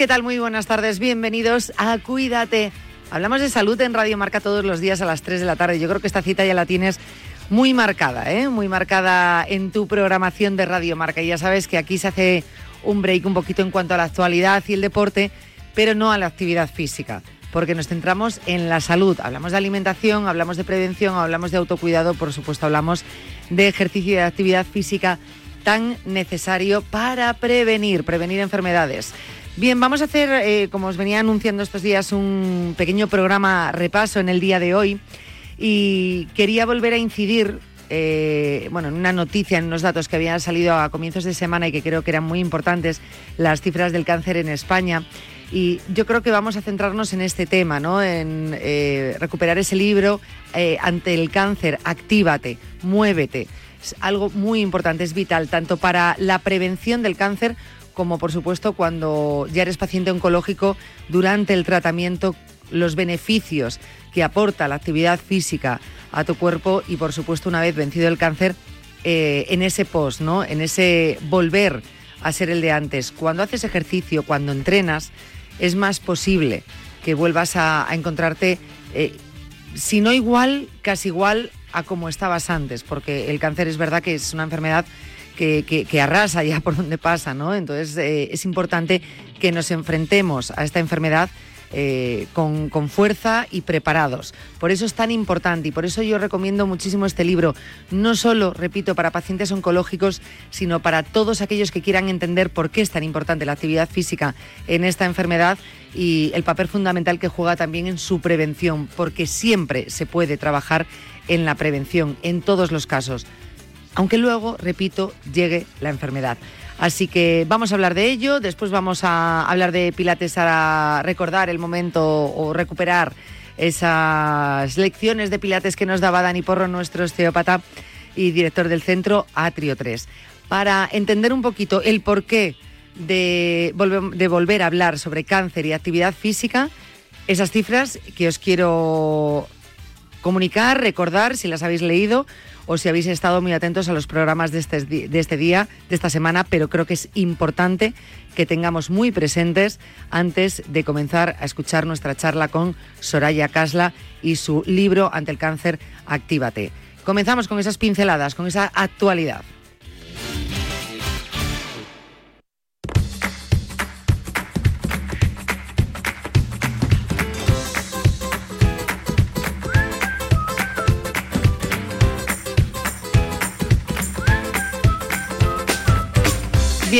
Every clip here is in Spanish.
¿Qué tal? Muy buenas tardes, bienvenidos a Cuídate. Hablamos de salud en Radio Marca todos los días a las 3 de la tarde. Yo creo que esta cita ya la tienes muy marcada, ¿eh? muy marcada en tu programación de Radio Marca. Y ya sabes que aquí se hace un break un poquito en cuanto a la actualidad y el deporte, pero no a la actividad física, porque nos centramos en la salud. Hablamos de alimentación, hablamos de prevención, hablamos de autocuidado, por supuesto hablamos de ejercicio y de actividad física tan necesario para prevenir, prevenir enfermedades. Bien, vamos a hacer, eh, como os venía anunciando estos días, un pequeño programa repaso en el día de hoy y quería volver a incidir eh, bueno, en una noticia, en unos datos que habían salido a comienzos de semana y que creo que eran muy importantes, las cifras del cáncer en España. Y yo creo que vamos a centrarnos en este tema, ¿no? En eh, recuperar ese libro ante el cáncer, actívate, muévete. Es algo muy importante, es vital, tanto para la prevención del cáncer como por supuesto cuando ya eres paciente oncológico durante el tratamiento, los beneficios que aporta la actividad física a tu cuerpo y por supuesto una vez vencido el cáncer eh, en ese post, ¿no? En ese volver a ser el de antes. Cuando haces ejercicio, cuando entrenas, es más posible que vuelvas a, encontrarte, eh, si no igual, casi igual a como estabas antes, porque el cáncer es verdad que es una enfermedad que, arrasa ya por donde pasa, ¿no? Entonces eh, es importante que nos enfrentemos a esta enfermedad eh, con, con, fuerza y preparados. Por eso es tan importante y por eso yo recomiendo muchísimo este libro, no solo, repito, para pacientes oncológicos, sino para todos aquellos que quieran entender por qué es tan importante la actividad física en esta enfermedad y el papel fundamental que juega también en su prevención, porque siempre se puede trabajar en la prevención, en todos los casos aunque luego, repito, llegue la enfermedad. Así que vamos a hablar de ello, después vamos a hablar de Pilates para recordar el momento o recuperar esas lecciones de Pilates que nos daba Dani Porro, nuestro osteópata y director del centro Atrio 3. Para entender un poquito el porqué de, de volver a hablar sobre cáncer y actividad física, esas cifras que os quiero comunicar, recordar, si las habéis leído, o si habéis estado muy atentos a los programas de este, de este día, de esta semana, pero creo que es importante que tengamos muy presentes antes de comenzar a escuchar nuestra charla con Soraya Casla y su libro Ante el cáncer, Actívate. Comenzamos con esas pinceladas, con esa actualidad.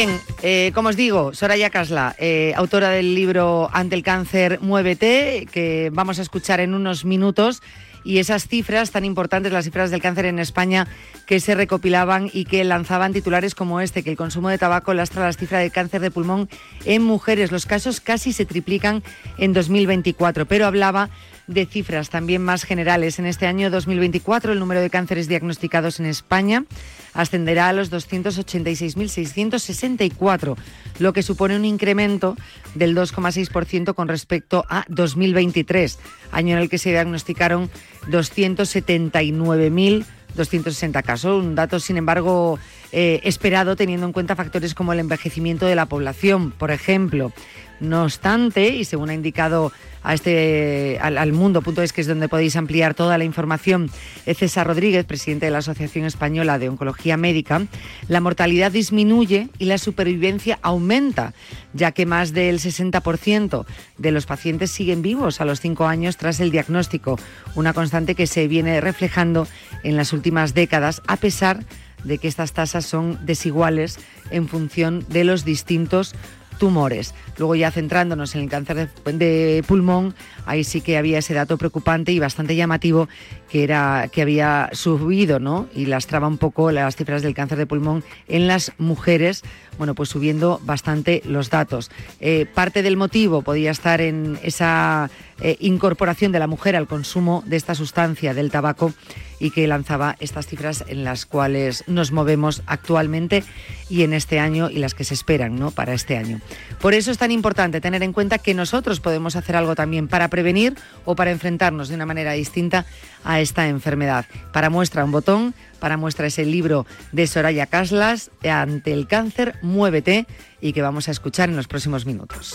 Bien, eh, como os digo, Soraya Casla, eh, autora del libro Ante el cáncer, muévete, que vamos a escuchar en unos minutos, y esas cifras tan importantes, las cifras del cáncer en España, que se recopilaban y que lanzaban titulares como este, que el consumo de tabaco lastra las cifras de cáncer de pulmón en mujeres. Los casos casi se triplican en 2024, pero hablaba de cifras también más generales. En este año 2024 el número de cánceres diagnosticados en España ascenderá a los 286.664, lo que supone un incremento del 2,6% con respecto a 2023, año en el que se diagnosticaron 279.260 casos. Un dato, sin embargo, eh, esperado teniendo en cuenta factores como el envejecimiento de la población, por ejemplo. No obstante, y según ha indicado a este, al, al mundo.es, que es donde podéis ampliar toda la información, César Rodríguez, presidente de la Asociación Española de Oncología Médica, la mortalidad disminuye y la supervivencia aumenta, ya que más del 60% de los pacientes siguen vivos a los cinco años tras el diagnóstico, una constante que se viene reflejando en las últimas décadas, a pesar de que estas tasas son desiguales en función de los distintos tumores. Luego ya centrándonos en el cáncer de, pulmón, ahí sí que había ese dato preocupante y bastante llamativo que era que había subido, ¿no? Y lastraba un poco las cifras del cáncer de pulmón en las mujeres, bueno, pues subiendo bastante los datos. Eh, parte del motivo podía estar en esa eh, incorporación de la mujer al consumo de esta sustancia del tabaco y que lanzaba estas cifras en las cuales nos movemos actualmente y en este año y las que se esperan ¿no? para este año. Por eso es tan importante tener en cuenta que nosotros podemos hacer algo también para prevenir o para enfrentarnos de una manera distinta a esta enfermedad. Para muestra un botón, para muestra es el libro de Soraya Caslas, Ante el cáncer, muévete, y que vamos a escuchar en los próximos minutos.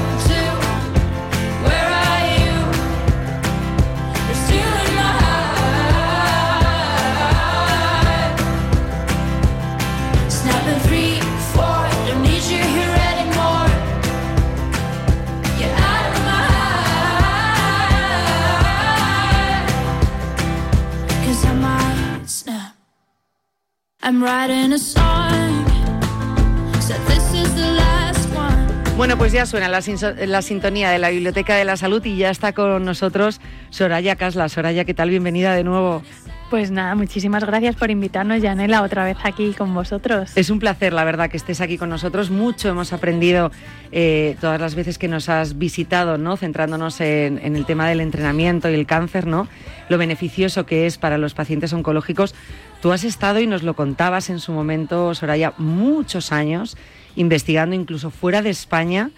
Bueno, pues ya suena la, sintonía de la Biblioteca de la Salud y ya está con nosotros Soraya Casla. Soraya, ¿qué tal? Bienvenida de nuevo. Pues nada, muchísimas gracias por invitarnos, Yanela, otra vez aquí con vosotros. Es un placer, la verdad, que estés aquí con nosotros. Mucho hemos aprendido eh, todas las veces que nos has visitado, ¿no? Centrándonos en, en el tema del entrenamiento y el cáncer, ¿no? Lo beneficioso que es para los pacientes oncológicos. Tú has estado y nos lo contabas en su momento, Soraya, muchos años investigando incluso fuera de España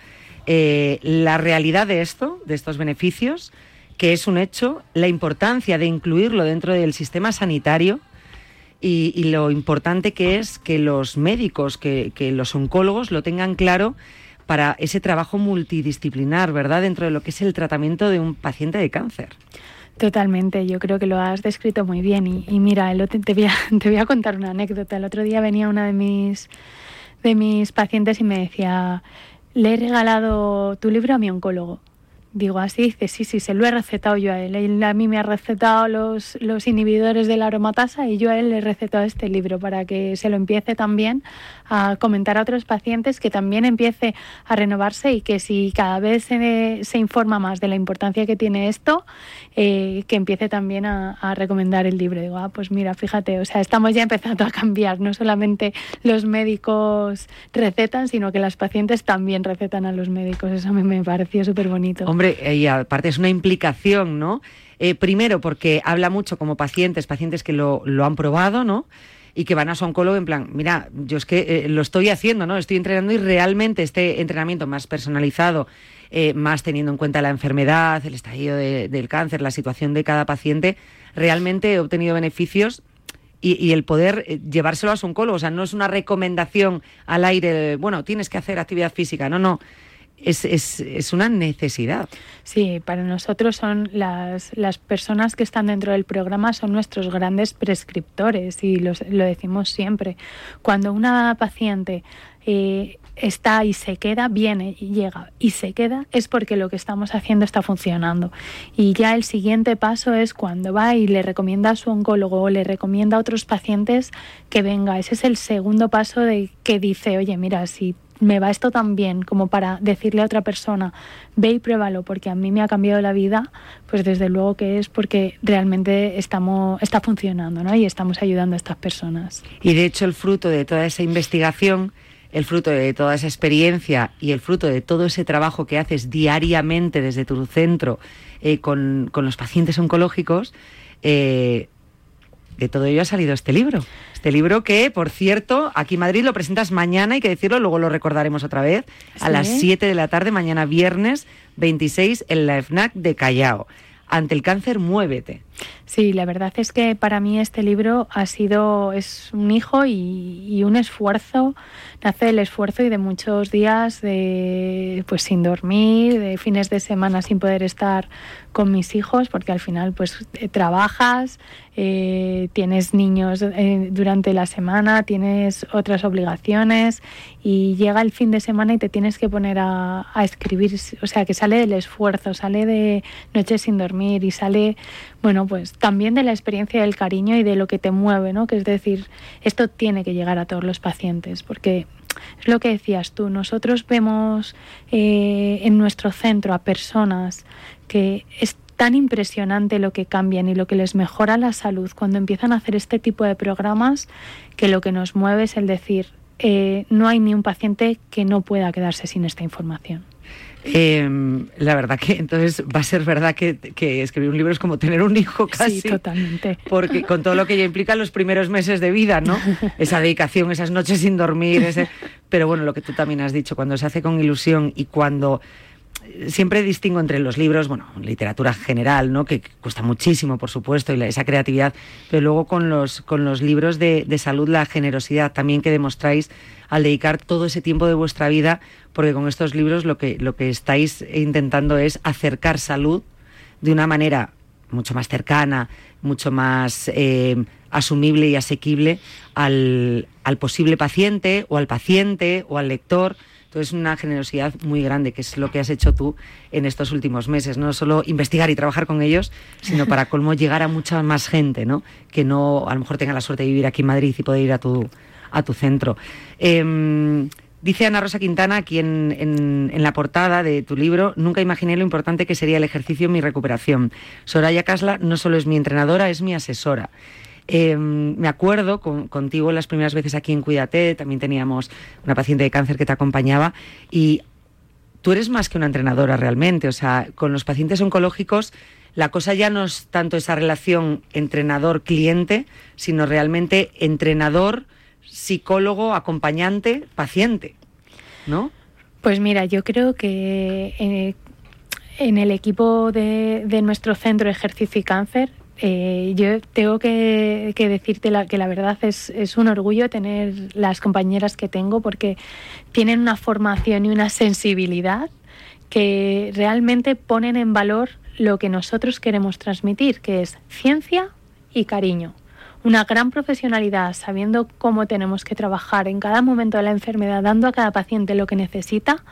eh, la realidad de esto, de estos beneficios, que es un hecho, la importancia de incluirlo dentro del sistema sanitario y, lo importante que es que los médicos, que, que los oncólogos lo tengan claro para ese trabajo multidisciplinar, ¿verdad? Dentro de lo que es el tratamiento de un paciente de cáncer. Totalmente, yo creo que lo has descrito muy bien. Y, mira, el otro- te, voy a, te voy a contar una anécdota. El otro día venía una de mis, de mis pacientes y me decía, le he regalado tu libro a mi oncólogo. Digo, así dice, sí, sí, se lo he recetado yo a él. Él a mí me ha recetado los, los inhibidores de la aromatasa y yo a él le he recetado este libro para que se lo empiece también a comentar a otros pacientes, que también empiece a renovarse y que si cada vez se, se informa más de la importancia que tiene esto, eh, que empiece también a, recomendar el libro. Digo, ah, pues mira, fíjate, o sea, estamos ya empezando a cambiar. No solamente los médicos recetan, sino que las pacientes también recetan a los médicos. Eso mí me pareció súper bonito. Hombre, eh, y aparte es una implicación, ¿no? Eh, primero porque habla mucho como pacientes, pacientes que lo, lo han probado, ¿no? Y que van a su oncólogo en plan, mira, yo es que eh, lo estoy haciendo, ¿no? Estoy entrenando y realmente este entrenamiento más personalizado, eh, más teniendo en cuenta la enfermedad, el estadio de- del cáncer, la situación de cada paciente, realmente he obtenido beneficios y, y el poder eh, llevárselo a su oncólogo. O sea, no es una recomendación al aire, bueno, tienes que hacer actividad física, no, no. Es, es, es, una necesidad. Sí, para nosotros son las, las personas que están dentro del programa son nuestros grandes prescriptores y los, lo decimos siempre. Cuando una paciente eh, está y se queda, viene y llega y se queda, es porque lo que estamos haciendo está funcionando. Y ya el siguiente paso es cuando va y le recomienda a su oncólogo o le recomienda a otros pacientes que venga. Ese es el segundo paso de que dice, oye, mira, si me va esto tan bien como para decirle a otra persona, ve y pruébalo porque a mí me ha cambiado la vida, pues desde luego que es porque realmente estamos, está funcionando ¿no? y estamos ayudando a estas personas. Y de hecho el fruto de toda esa investigación, el fruto de toda esa experiencia y el fruto de todo ese trabajo que haces diariamente desde tu centro eh, con, con, los pacientes oncológicos, eh, de todo ello ha salido este libro. Este libro que, por cierto, aquí en Madrid lo presentas mañana, hay que decirlo, luego lo recordaremos otra vez, a las 7 de la tarde, mañana viernes 26, en la FNAC de Callao. Ante el cáncer, muévete. Sí, la verdad es que para mí este libro ha sido, es un hijo y, un esfuerzo, nace el esfuerzo y de muchos días de, pues sin dormir, de fines de semana sin poder estar con mis hijos, porque al final pues eh, trabajas, eh, tienes niños eh, durante la semana, tienes otras obligaciones y llega el fin de semana y te tienes que poner a, a escribir, o sea que sale del esfuerzo, sale de noches sin dormir y sale, bueno, pues también de la experiencia del cariño y de lo que te mueve, ¿no? Que es decir, esto tiene que llegar a todos los pacientes, porque es lo que decías tú, nosotros vemos eh, en nuestro centro a personas que es tan impresionante lo que cambian y lo que les mejora la salud cuando empiezan a hacer este tipo de programas que lo que nos mueve es el decir, eh, no hay ni un paciente que no pueda quedarse sin esta información. Eh, la verdad que entonces va a ser verdad que, escribir un libro es como tener un hijo casi. Sí, totalmente. Porque con todo lo que ya implica los primeros meses de vida, ¿no? Esa dedicación, esas noches sin dormir, ese... pero bueno, lo que tú también has dicho, cuando se hace con ilusión y cuando siempre distingo entre los libros, bueno, literatura general, ¿no? Que cuesta muchísimo, por supuesto, y esa creatividad, pero luego con los, con los libros de, de, salud, la generosidad también que demostráis al dedicar todo ese tiempo de vuestra vida, porque con estos libros lo que, lo que estáis intentando es acercar salud de una manera mucho más cercana, mucho más eh, asumible y asequible al, al posible paciente o al paciente o al lector entonces, una generosidad muy grande, que es lo que has hecho tú en estos últimos meses. No solo investigar y trabajar con ellos, sino para colmo llegar a mucha más gente, ¿no? Que no, a lo mejor tenga la suerte de vivir aquí en Madrid y poder ir a tu, a tu centro. Em, dice Ana Rosa Quintana aquí en, en, la portada de tu libro, nunca imaginé lo importante que sería el ejercicio en mi recuperación. Soraya Casla no solo es mi entrenadora, es mi asesora. Em, me acuerdo contigo las primeras veces aquí en Cuídate, también teníamos una paciente de cáncer que te acompañaba y tú eres más que una entrenadora realmente, o sea, con los pacientes oncológicos la cosa ya no es tanto esa relación entrenador-cliente, sino realmente entrenador, psicólogo, acompañante, paciente, ¿no? Pues mira, yo creo que eh, en el equipo de, de, nuestro centro de ejercicio y cáncer eh, yo tengo que, decirte que la verdad es, es, un orgullo tener las compañeras que tengo porque tienen una formación y una sensibilidad que realmente ponen en valor lo que nosotros queremos transmitir, que es ciencia y cariño. Una gran profesionalidad, sabiendo cómo tenemos que trabajar en cada momento de la enfermedad, dando a cada paciente lo que necesita,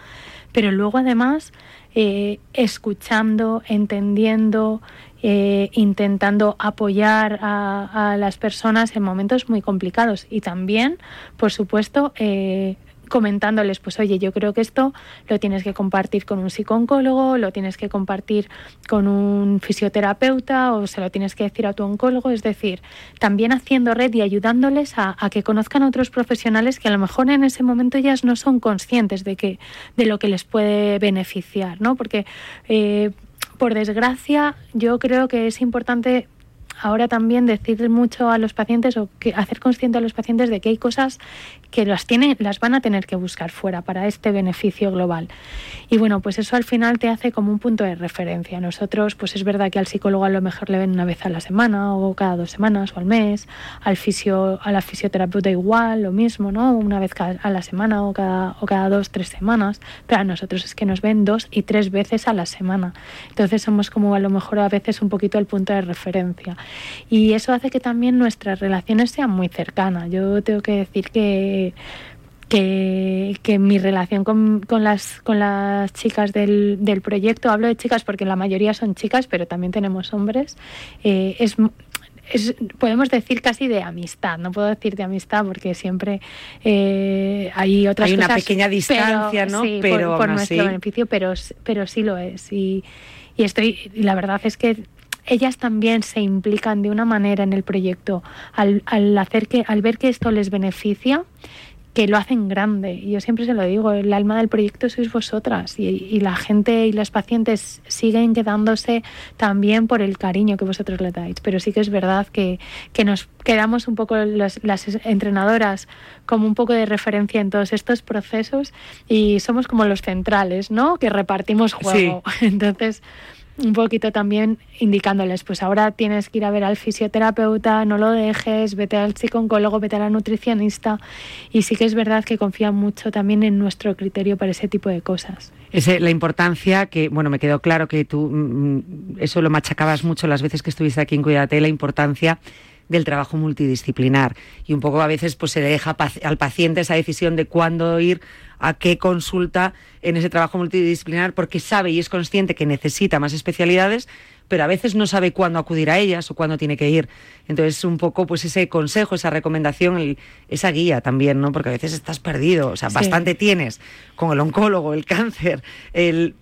pero luego además eh, escuchando, entendiendo, eh, intentando apoyar a, las personas en momentos muy complicados y también, por supuesto, eh, comentándoles, pues oye, yo creo que esto lo tienes que compartir con un psicólogo, lo tienes que compartir con un fisioterapeuta o se lo tienes que decir a tu oncólogo, es decir, también haciendo red y ayudándoles a, que conozcan a otros profesionales que a lo mejor en ese momento ya no son conscientes de que de lo que les puede beneficiar, ¿no? Porque eh, por desgracia, yo creo que es importante ahora también decir mucho a los pacientes o que hacer consciente a los pacientes de que hay cosas que las tienen, las van a tener que buscar fuera para este beneficio global. Y bueno, pues eso al final te hace como un punto de referencia. Nosotros, pues es verdad que al psicólogo a lo mejor le ven una vez a la semana o cada dos semanas o al mes, al fisio, a la fisioterapeuta igual, lo mismo, ¿no? Una vez a la semana o cada, o cada dos, tres semanas. Pero a nosotros es que nos ven dos y tres veces a la semana. Entonces somos como a lo mejor a veces un poquito el punto de referencia. Y eso hace que también nuestras relaciones sean muy cercanas. Yo tengo que decir que que, mi relación con, con, las, con las chicas del, del, proyecto, hablo de chicas porque la mayoría son chicas, pero también tenemos hombres, eh, es, es, podemos decir casi de amistad, no puedo decir de amistad porque siempre eh, hay otras hay una pequeña distancia, ¿no? pero por, nuestro beneficio, pero, pero sí lo es. Y, y estoy, y la verdad es que ellas también se implican de una manera en el proyecto al, al hacer que, al ver que esto les beneficia que lo hacen grande. Y yo siempre se lo digo, el alma del proyecto sois vosotras y, la gente y los pacientes siguen quedándose también por el cariño que vosotros le dais. Pero sí que es verdad que, que nos quedamos un poco las entrenadoras como un poco de referencia en todos estos procesos y somos como los centrales, ¿no? Que repartimos juego. Entonces un poquito también indicándoles, pues ahora tienes que ir a ver al fisioterapeuta, no lo dejes, vete al psicólogo, vete a la nutricionista. Y sí que es verdad que confían mucho también en nuestro criterio para ese tipo de cosas. Ese, la importancia que, bueno, me quedó claro que tú mm, mm, eso lo machacabas mucho las veces que estuviste aquí en Cuídate, la importancia del trabajo multidisciplinar. Y un poco a veces pues se deja al paciente esa decisión de cuándo ir a qué consulta en ese trabajo multidisciplinar porque sabe y es consciente que necesita más especialidades, pero a veces no sabe cuándo acudir a ellas o cuándo tiene que ir. Entonces, un poco pues ese consejo, esa recomendación, esa guía también, ¿no? Porque a veces estás perdido, o sea, bastante tienes con el oncólogo, el cáncer, el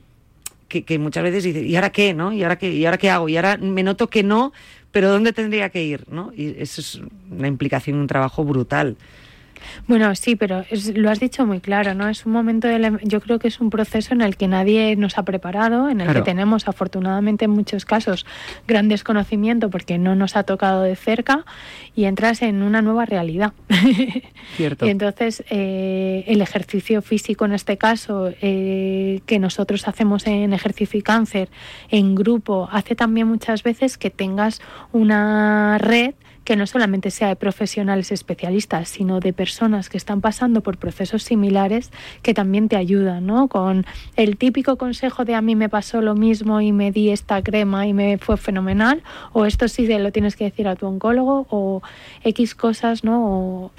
que, muchas veces dices, ¿y ahora qué, no? ¿Y ahora qué, ¿Y ahora qué hago? Y ahora me noto que no, pero ¿dónde tendría que ir, no? Y eso es una implicación, un trabajo brutal. Bueno, sí, pero lo has dicho muy claro, ¿no? Es un momento, de yo creo que es un proceso en el que nadie nos ha preparado, en el que tenemos afortunadamente en muchos casos gran desconocimiento porque no nos ha tocado de cerca y entras en una nueva realidad. Cierto. y entonces eh, el ejercicio físico en este caso eh, que nosotros hacemos en ejercicio y cáncer en grupo hace también muchas veces que tengas una red que no solamente sea de profesionales especialistas, sino de personas que están pasando por procesos similares que también te ayudan, ¿no? Con el típico consejo de a mí me pasó lo mismo y me di esta crema y me fue fenomenal, o esto sí lo tienes que decir a tu oncólogo, o X cosas, ¿no? O,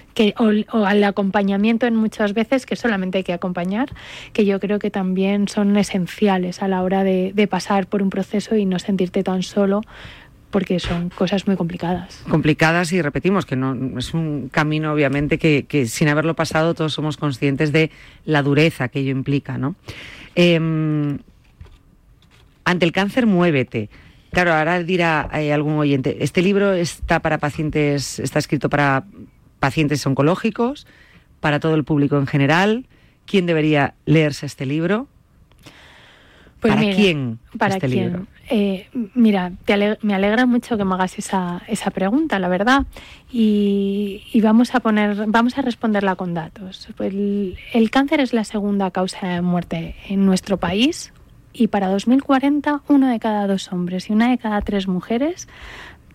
al acompañamiento en muchas veces, que solamente hay que acompañar, que yo creo que también son esenciales a la hora de, de pasar por un proceso y no sentirte tan solo porque son cosas muy complicadas. Complicadas y repetimos que no es un camino obviamente que, sin haberlo pasado todos somos conscientes de la dureza que ello implica, ¿no? Em, ante el cáncer muévete. Claro, ahora dirá eh, algún oyente, este libro está para pacientes, está escrito para pacientes oncológicos, para todo el público en general. ¿Quién debería leerse este libro? Pues ¿Para quién ¿Para este quién? libro? Eh, mira, me alegra mucho que me hagas esa, esa pregunta, la verdad. Y, vamos a poner, vamos a responderla con datos. El, el, cáncer es la segunda causa de muerte en nuestro país y para 2040 uno de cada dos hombres y una de cada tres mujeres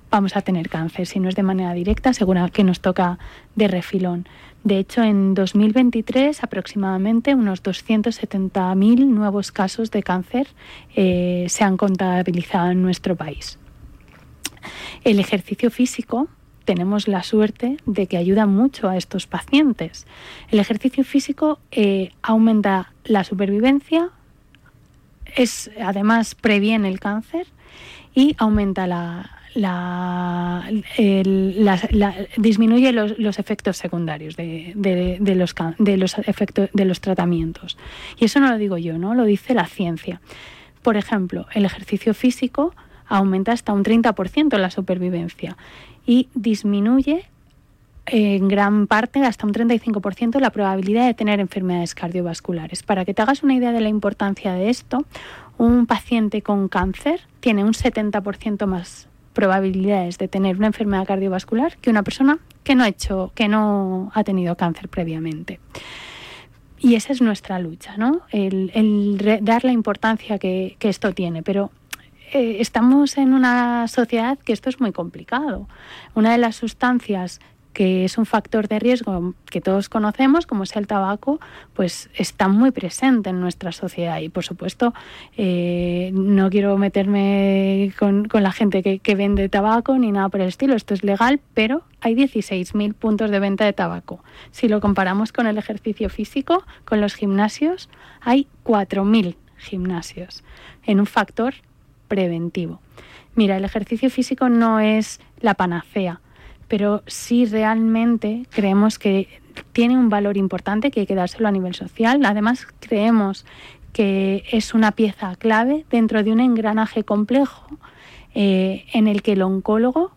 vamos a tener cáncer, si no es de manera directa, seguro que nos toca de refilón. De hecho, en 2023 aproximadamente unos 270.000 nuevos casos de cáncer eh, se han contabilizado en nuestro país. El ejercicio físico tenemos la suerte de que ayuda mucho a estos pacientes. El ejercicio físico eh, aumenta la supervivencia, es además previene el cáncer y aumenta la, disminuye los, efectos secundarios de, los, de, los efectos, de los tratamientos. Y eso no lo digo yo, ¿no? lo dice la ciencia. Por ejemplo, el ejercicio físico aumenta hasta un 30% la supervivencia y disminuye en gran parte, hasta un 35%, la probabilidad de tener enfermedades cardiovasculares. Para que te hagas una idea de la importancia de esto, un paciente con cáncer tiene un 70% más probabilidades de tener una enfermedad cardiovascular que una persona que no ha hecho, que no ha tenido cáncer previamente. Y esa es nuestra lucha, ¿no? El, dar la importancia que, esto tiene. Pero eh, estamos en una sociedad que esto es muy complicado. Una de las sustancias que es un factor de riesgo que todos conocemos, como es el tabaco, pues está muy presente en nuestra sociedad. Y por supuesto, eh, no quiero meterme con, la gente que, que, vende tabaco ni nada por el estilo. Esto es legal, pero hay 16.000 puntos de venta de tabaco. Si lo comparamos con el ejercicio físico, con los gimnasios, hay 4.000 gimnasios en un factor preventivo. Mira, el ejercicio físico no es la panacea, pero sí realmente creemos que tiene un valor importante que hay que dárselo a nivel social. Además, creemos que es una pieza clave dentro de un engranaje complejo eh, en el que el oncólogo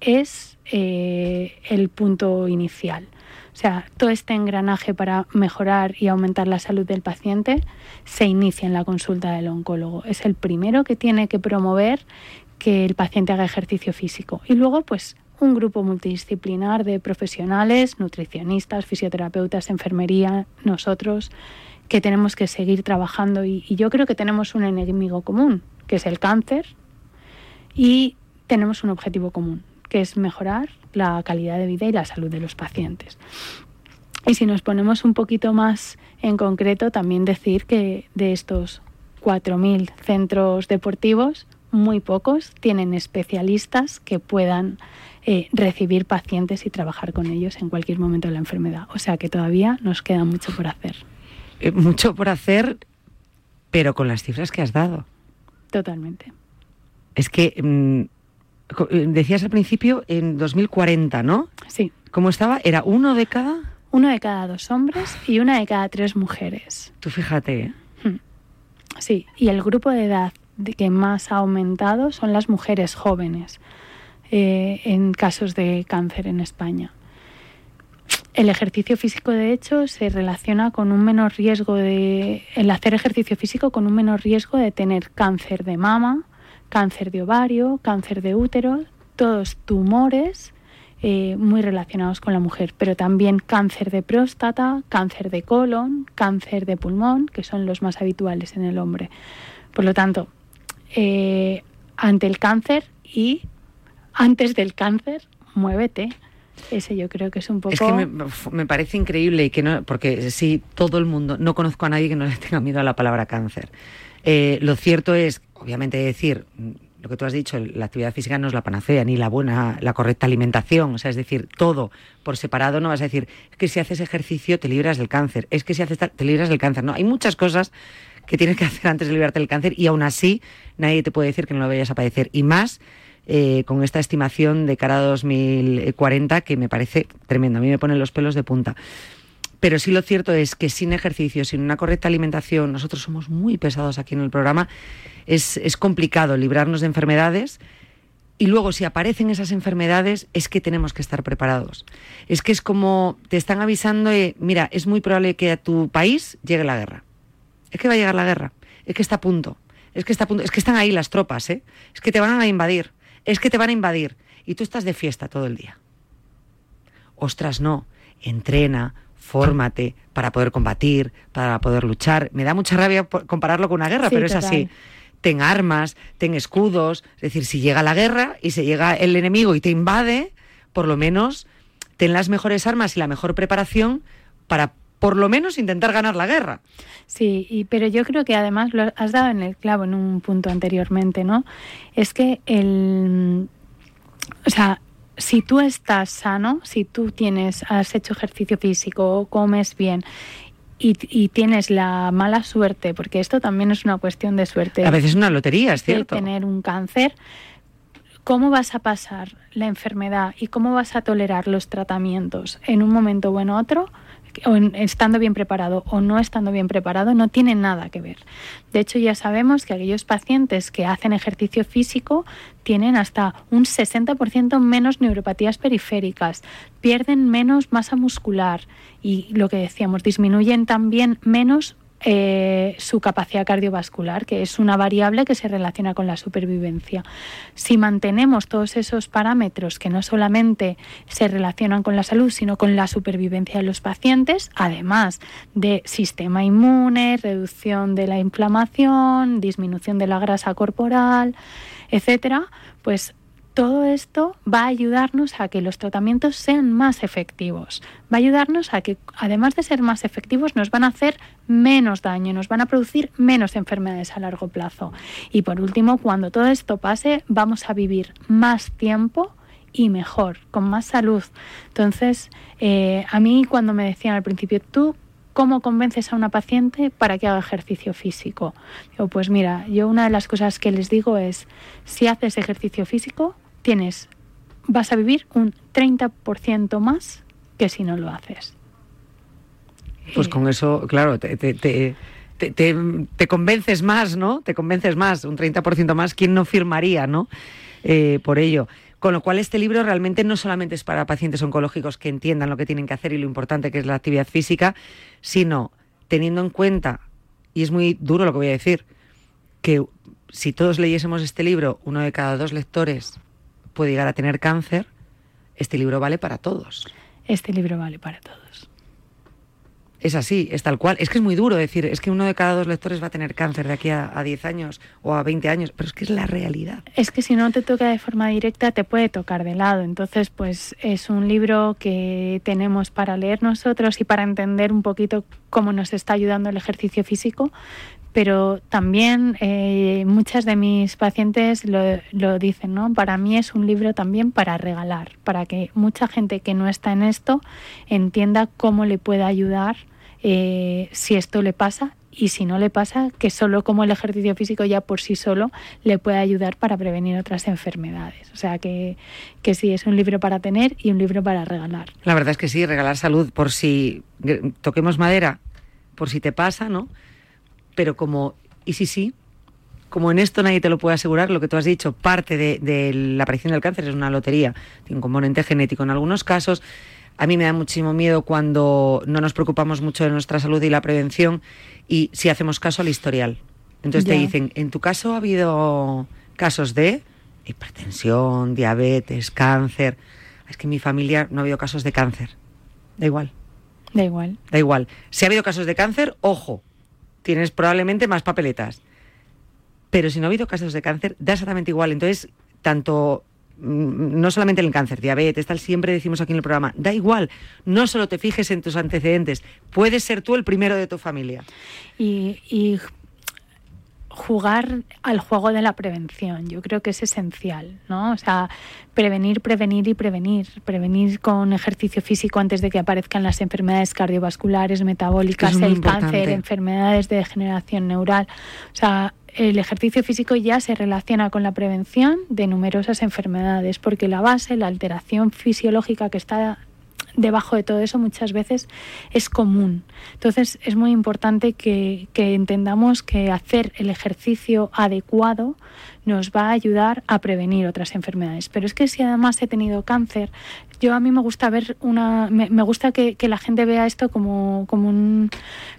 es eh, el punto inicial. O sea, todo este engranaje para mejorar y aumentar la salud del paciente se inicia en la consulta del oncólogo. Es el primero que tiene que promover que el paciente haga ejercicio físico. Y luego, pues, un grupo multidisciplinar de profesionales, nutricionistas, fisioterapeutas, enfermería, nosotros, que tenemos que seguir trabajando. Y, yo creo que tenemos un enemigo común, que es el cáncer, y tenemos un objetivo común, que es mejorar la calidad de vida y la salud de los pacientes. Y si nos ponemos un poquito más en concreto, también decir que de estos 4.000 centros deportivos, muy pocos tienen especialistas que puedan eh, recibir pacientes y trabajar con ellos en cualquier momento de la enfermedad. O sea que todavía nos queda mucho por hacer. Eh, mucho por hacer, pero con las cifras que has dado. Totalmente. Es que mm, eh, decías al principio en 2040, ¿no? Sí. ¿Cómo estaba? ¿Era uno de cada? Uno de cada dos hombres y una de cada tres mujeres. Tú fíjate. ¿eh? Hmm. Sí, y el grupo de edad que más ha aumentado son las mujeres jóvenes eh, en casos de cáncer en España. El ejercicio físico, de hecho, se relaciona con un menor riesgo de. El hacer ejercicio físico con un menor riesgo de tener cáncer de mama, cáncer de ovario, cáncer de útero, todos tumores eh, muy relacionados con la mujer, pero también cáncer de próstata, cáncer de colon, cáncer de pulmón, que son los más habituales en el hombre. Por lo tanto, eh, ante el cáncer y antes del cáncer, muévete. Ese yo creo que es un poco... Es que me, parece increíble, y que no, porque sí, todo el mundo, no conozco a nadie que no le tenga miedo a la palabra cáncer. Eh, lo cierto es, obviamente, decir lo que tú has dicho, la actividad física no es la panacea, ni la buena, la correcta alimentación, o sea, es decir, todo por separado no vas a decir, es que si haces ejercicio te libras del cáncer, es que si haces te libras del cáncer, no, hay muchas cosas que tienes que hacer antes de librarte del cáncer y aún así nadie te puede decir que no lo vayas a padecer y más eh, con esta estimación de cara a 2040 que me parece tremendo, a mí me ponen los pelos de punta. Pero sí lo cierto es que sin ejercicio, sin una correcta alimentación, nosotros somos muy pesados aquí en el programa, es, complicado librarnos de enfermedades. Y luego, si aparecen esas enfermedades, es que tenemos que estar preparados. Es que es como te están avisando, mira, es muy probable que a tu país llegue la guerra. Es que va a llegar la guerra. Es que está a punto. Es que está a punto. Es que están ahí las tropas, ¿eh? Es que te van a invadir. Es que te van a invadir. Y tú estás de fiesta todo el día. Ostras, no. Entrena, fórmate para poder combatir, para poder luchar. Me da mucha rabia compararlo con una guerra, pero es así. Ten armas, ten escudos. Es decir, si llega la guerra y se llega el enemigo y te invade, por lo menos ten las mejores armas y la mejor preparación para por lo menos intentar ganar la guerra. Sí, y, pero yo creo que además lo has dado en el clavo en un punto anteriormente, ¿no? Es que el... O sea, si tú estás sano, si tú tienes, has hecho ejercicio físico, comes bien y, tienes la mala suerte, porque esto también es una cuestión de suerte. A veces es una lotería, es cierto. tener un cáncer, ¿cómo vas a pasar la enfermedad y cómo vas a tolerar los tratamientos en un momento o en otro? O estando bien preparado o no estando bien preparado no tiene nada que ver. De hecho, ya sabemos que aquellos pacientes que hacen ejercicio físico tienen hasta un 60% menos neuropatías periféricas, pierden menos masa muscular y lo que decíamos, disminuyen también menos eh, su capacidad cardiovascular, que es una variable que se relaciona con la supervivencia. Si mantenemos todos esos parámetros que no solamente se relacionan con la salud, sino con la supervivencia de los pacientes, además de sistema inmune, reducción de la inflamación, disminución de la grasa corporal, etcétera, pues todo esto va a ayudarnos a que los tratamientos sean más efectivos. Va a ayudarnos a que, además de ser más efectivos, nos van a hacer menos daño, nos van a producir menos enfermedades a largo plazo. Y por último, cuando todo esto pase, vamos a vivir más tiempo y mejor, con más salud. Entonces, eh, a mí cuando me decían al principio, tú ¿Cómo convences a una paciente para que haga ejercicio físico? Digo, pues mira, yo una de las cosas que les digo es, si haces ejercicio físico, tienes, vas a vivir un 30% más que si no lo haces. Pues con eso, claro, te, te, te, convences más, ¿no? Te convences más, un 30% más. ¿Quién no firmaría, ¿no? Eh, por ello. Con lo cual, este libro realmente no solamente es para pacientes oncológicos que entiendan lo que tienen que hacer y lo importante que es la actividad física, sino teniendo en cuenta, y es muy duro lo que voy a decir, que si todos leyésemos este libro, uno de cada dos lectores puede llegar a tener cáncer, este libro vale para todos. Este libro vale para todos. Es así, es tal cual. Es que es muy duro decir, es que uno de cada dos lectores va a tener cáncer de aquí a, a 10 años o a 20 años, pero es que es la realidad. Es que si no te toca de forma directa, te puede tocar de lado. Entonces, pues es un libro que tenemos para leer nosotros y para entender un poquito cómo nos está ayudando el ejercicio físico, pero también eh, muchas de mis pacientes lo, dicen, ¿no? Para mí es un libro también para regalar, para que mucha gente que no está en esto entienda cómo le puede ayudar eh, si esto le pasa y si no le pasa, que solo como el ejercicio físico ya por sí solo le puede ayudar para prevenir otras enfermedades. O sea que, que sí, es un libro para tener y un libro para regalar. La verdad es que sí, regalar salud por si toquemos madera, por si te pasa, ¿no? Pero como, ¿y si sí? Como en esto nadie te lo puede asegurar, lo que tú has dicho, parte de, la aparición del cáncer es una lotería, tiene un componente genético en algunos casos. A mí me da muchísimo miedo cuando no nos preocupamos mucho de nuestra salud y la prevención y si hacemos caso al historial. Entonces te dicen, en tu caso ha habido casos de hipertensión, diabetes, cáncer. Es que en mi familia no ha habido casos de cáncer. Da igual. Da igual. Da igual. Si ha habido casos de cáncer, ojo, tienes probablemente más papeletas. Pero si no ha habido casos de cáncer, da exactamente igual. Entonces, tanto mm, no solamente en el cáncer, diabetes, tal, siempre decimos aquí en el programa, da igual, no solo te fijes en tus antecedentes, puedes ser tú el primero de tu familia. Y, y jugar al juego de la prevención. Yo creo que es esencial, ¿no? O sea, prevenir, prevenir y prevenir. Prevenir con ejercicio físico antes de que aparezcan las enfermedades cardiovasculares, metabólicas, el cáncer, enfermedades de degeneración neural. O sea, el ejercicio físico ya se relaciona con la prevención de numerosas enfermedades, porque la base, la alteración fisiológica que está debajo de todo eso muchas veces es común. Entonces es muy importante que, entendamos que hacer el ejercicio adecuado nos va a ayudar a prevenir otras enfermedades. Pero es que si además he tenido cáncer, yo a mí me gusta ver una, me, gusta que, la gente vea esto como, como, un,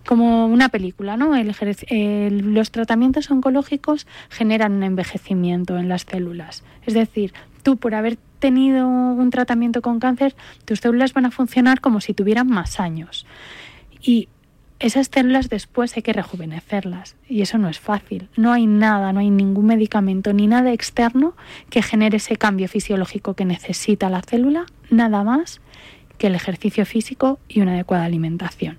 como una película, ¿no? los tratamientos oncológicos generan un envejecimiento en las células. Es decir, tú por haber tenido un tratamiento con cáncer, tus células van a funcionar como si tuvieran más años. Y esas células después hay que rejuvenecerlas y eso no es fácil. No hay nada, no hay ningún medicamento ni nada externo que genere ese cambio fisiológico que necesita la célula, nada más que el ejercicio físico y una adecuada alimentación.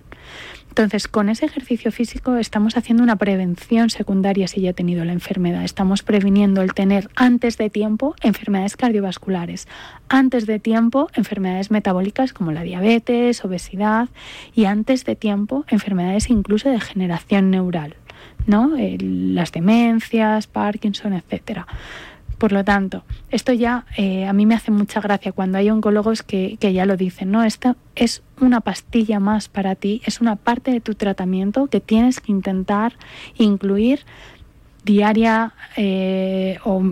Entonces, con ese ejercicio físico estamos haciendo una prevención secundaria si ya ha tenido la enfermedad. Estamos previniendo el tener antes de tiempo enfermedades cardiovasculares, antes de tiempo enfermedades metabólicas como la diabetes, obesidad y antes de tiempo enfermedades incluso de generación neural, ¿no? las demencias, Parkinson, etcétera. Por lo tanto, esto ya eh, a mí me hace mucha gracia cuando hay oncólogos que, ya lo dicen, ¿no? Esta es una pastilla más para ti, es una parte de tu tratamiento que tienes que intentar incluir diaria eh, o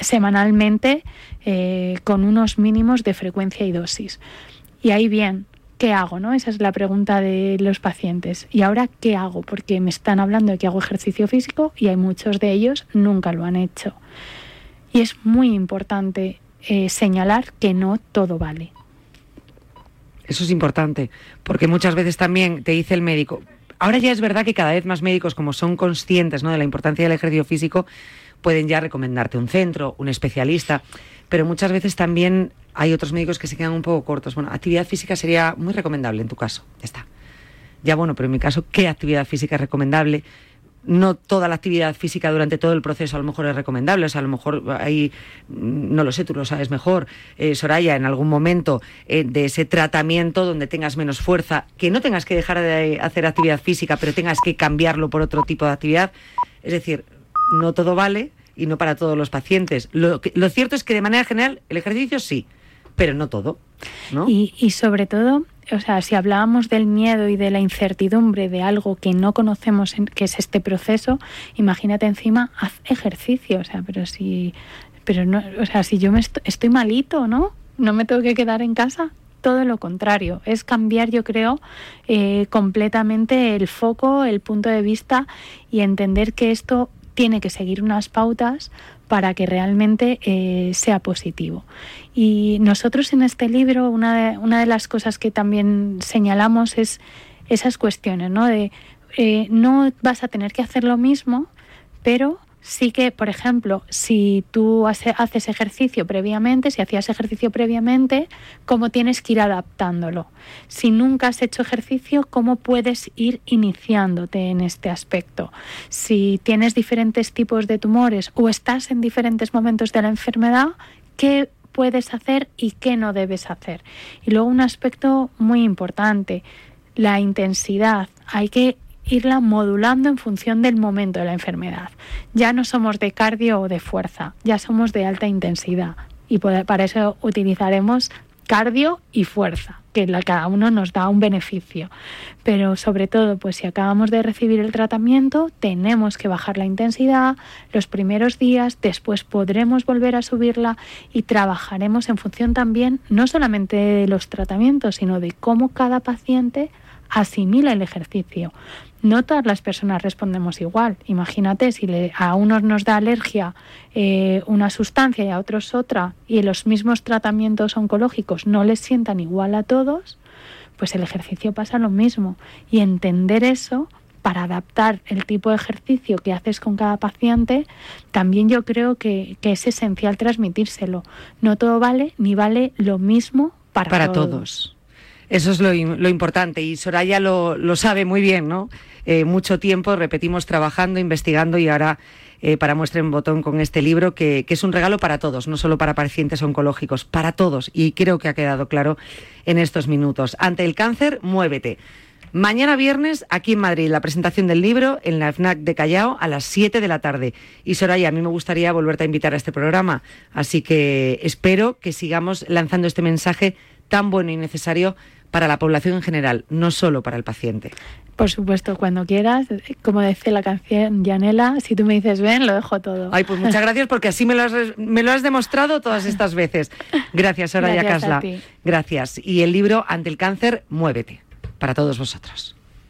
semanalmente eh, con unos mínimos de frecuencia y dosis. Y ahí bien, ¿qué hago? ¿no? Esa es la pregunta de los pacientes. ¿Y ahora qué hago? Porque me están hablando de que hago ejercicio físico y hay muchos de ellos nunca lo han hecho. Y es muy importante eh, señalar que no todo vale. Eso es importante, porque muchas veces también te dice el médico, ahora ya es verdad que cada vez más médicos, como son conscientes ¿no? de la importancia del ejercicio físico, pueden ya recomendarte un centro, un especialista, pero muchas veces también hay otros médicos que se quedan un poco cortos. Bueno, actividad física sería muy recomendable en tu caso, ya está. Ya bueno, pero en mi caso, ¿qué actividad física es recomendable? No toda la actividad física durante todo el proceso a lo mejor es recomendable. O sea, a lo mejor hay, mm, no lo sé, tú lo sabes mejor, eh, Soraya, en algún momento eh, de ese tratamiento donde tengas menos fuerza, que no tengas que dejar de hacer actividad física, pero tengas que cambiarlo por otro tipo de actividad. Es decir, no todo vale y no para todos los pacientes. Lo, cierto es que de manera general el ejercicio sí, pero no todo. ¿no? Y sobre todo o sea, si hablábamos del miedo y de la incertidumbre de algo que no conocemos, que es este proceso, imagínate encima, haz ejercicio, o sea, pero si, pero no, o sea, si yo me estoy, malito, ¿no? No me tengo que quedar en casa, todo lo contrario, es cambiar, yo creo, eh, completamente el foco, el punto de vista y entender que esto tiene que seguir unas pautas para que realmente eh, sea positivo. Y nosotros en este libro, una de, una de las cosas que también señalamos es esas cuestiones, ¿no? De eh, no vas a tener que hacer lo mismo, pero sí que, por ejemplo, si tú haces ejercicio previamente, si hacías ejercicio previamente, cómo tienes que ir adaptándolo. Si nunca has hecho ejercicio, cómo puedes ir iniciándote en este aspecto. Si tienes diferentes tipos de tumores o estás en diferentes momentos de la enfermedad, ¿qué puedes hacer y qué no debes hacer? Y luego un aspecto muy importante, la intensidad. Hay que irla modulando en función del momento de la enfermedad. Ya no somos de cardio o de fuerza, ya somos de alta intensidad y para eso utilizaremos cardio y fuerza, que cada uno nos da un beneficio. Pero sobre todo, pues si acabamos de recibir el tratamiento, tenemos que bajar la intensidad los primeros días, después podremos volver a subirla y trabajaremos en función también no solamente de los tratamientos, sino de cómo cada paciente asimila el ejercicio. No todas las personas respondemos igual. Imagínate si a unos nos da alergia eh, una sustancia y a otros otra, y los mismos tratamientos oncológicos no les sientan igual a todos, pues el ejercicio pasa lo mismo. Y entender eso para adaptar el tipo de ejercicio que haces con cada paciente, también yo creo que, es esencial transmitírselo. No todo vale ni vale lo mismo para, para todos. Eso es lo, importante y Soraya lo, sabe muy bien, ¿no? Eh, mucho tiempo repetimos trabajando, investigando y ahora eh, para muestra en botón con este libro que, es un regalo para todos, no solo para pacientes oncológicos, para todos y creo que ha quedado claro en estos minutos. Ante el cáncer, muévete. Mañana viernes, aquí en Madrid, la presentación del libro en la FNAC de Callao a las 7 de la tarde. Y Soraya, a mí me gustaría volverte a invitar a este programa, así que espero que sigamos lanzando este mensaje tan bueno y necesario para la población en general, no solo para el paciente. Por supuesto, cuando quieras, como dice la canción Yanela, si tú me dices ven, lo dejo todo. Ay, pues muchas gracias porque así me lo has, me lo has demostrado todas estas veces. Gracias, Soraya Casla. Gracias. Y el libro Ante el cáncer, muévete, para todos vosotros.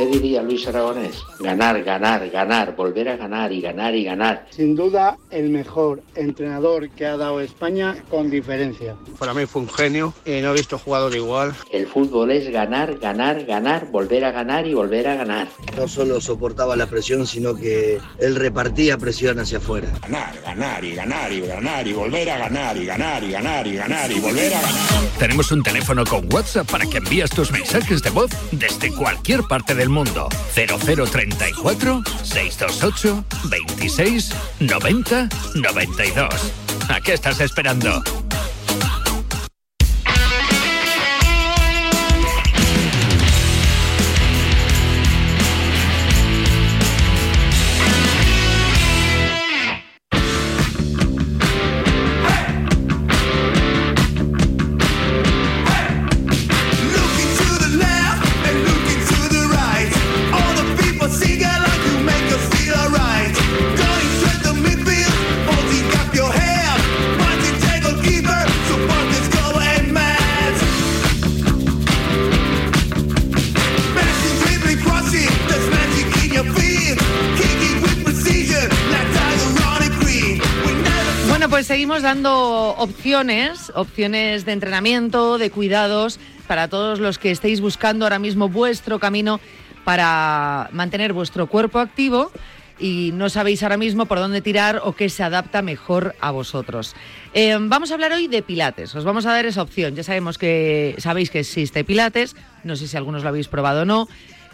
¿Qué diría Luis Aragonés? Ganar, ganar, ganar, volver a ganar y ganar y ganar. Sin duda, el mejor entrenador que ha dado España con diferencia. Para mí fue un genio y no he visto jugador igual. El fútbol es ganar, ganar, ganar, volver a ganar y volver a ganar. No solo soportaba la presión, sino que él repartía presión hacia afuera. Ganar, ganar y ganar y ganar y volver a ganar y ganar y ganar y ganar y volver a ganar. Tenemos un teléfono con WhatsApp para que envíes tus mensajes de voz desde cualquier parte del mundo. 0034 628 26 90 92. ¿A qué estás esperando? Dando opciones, opciones de entrenamiento, de cuidados para todos los que estéis buscando ahora mismo vuestro camino para mantener vuestro cuerpo activo y no sabéis ahora mismo por dónde tirar o qué se adapta mejor a vosotros. Eh, vamos a hablar hoy de Pilates. Os vamos a dar esa opción. Ya sabemos que sabéis que existe Pilates. No sé si algunos lo habéis probado o no.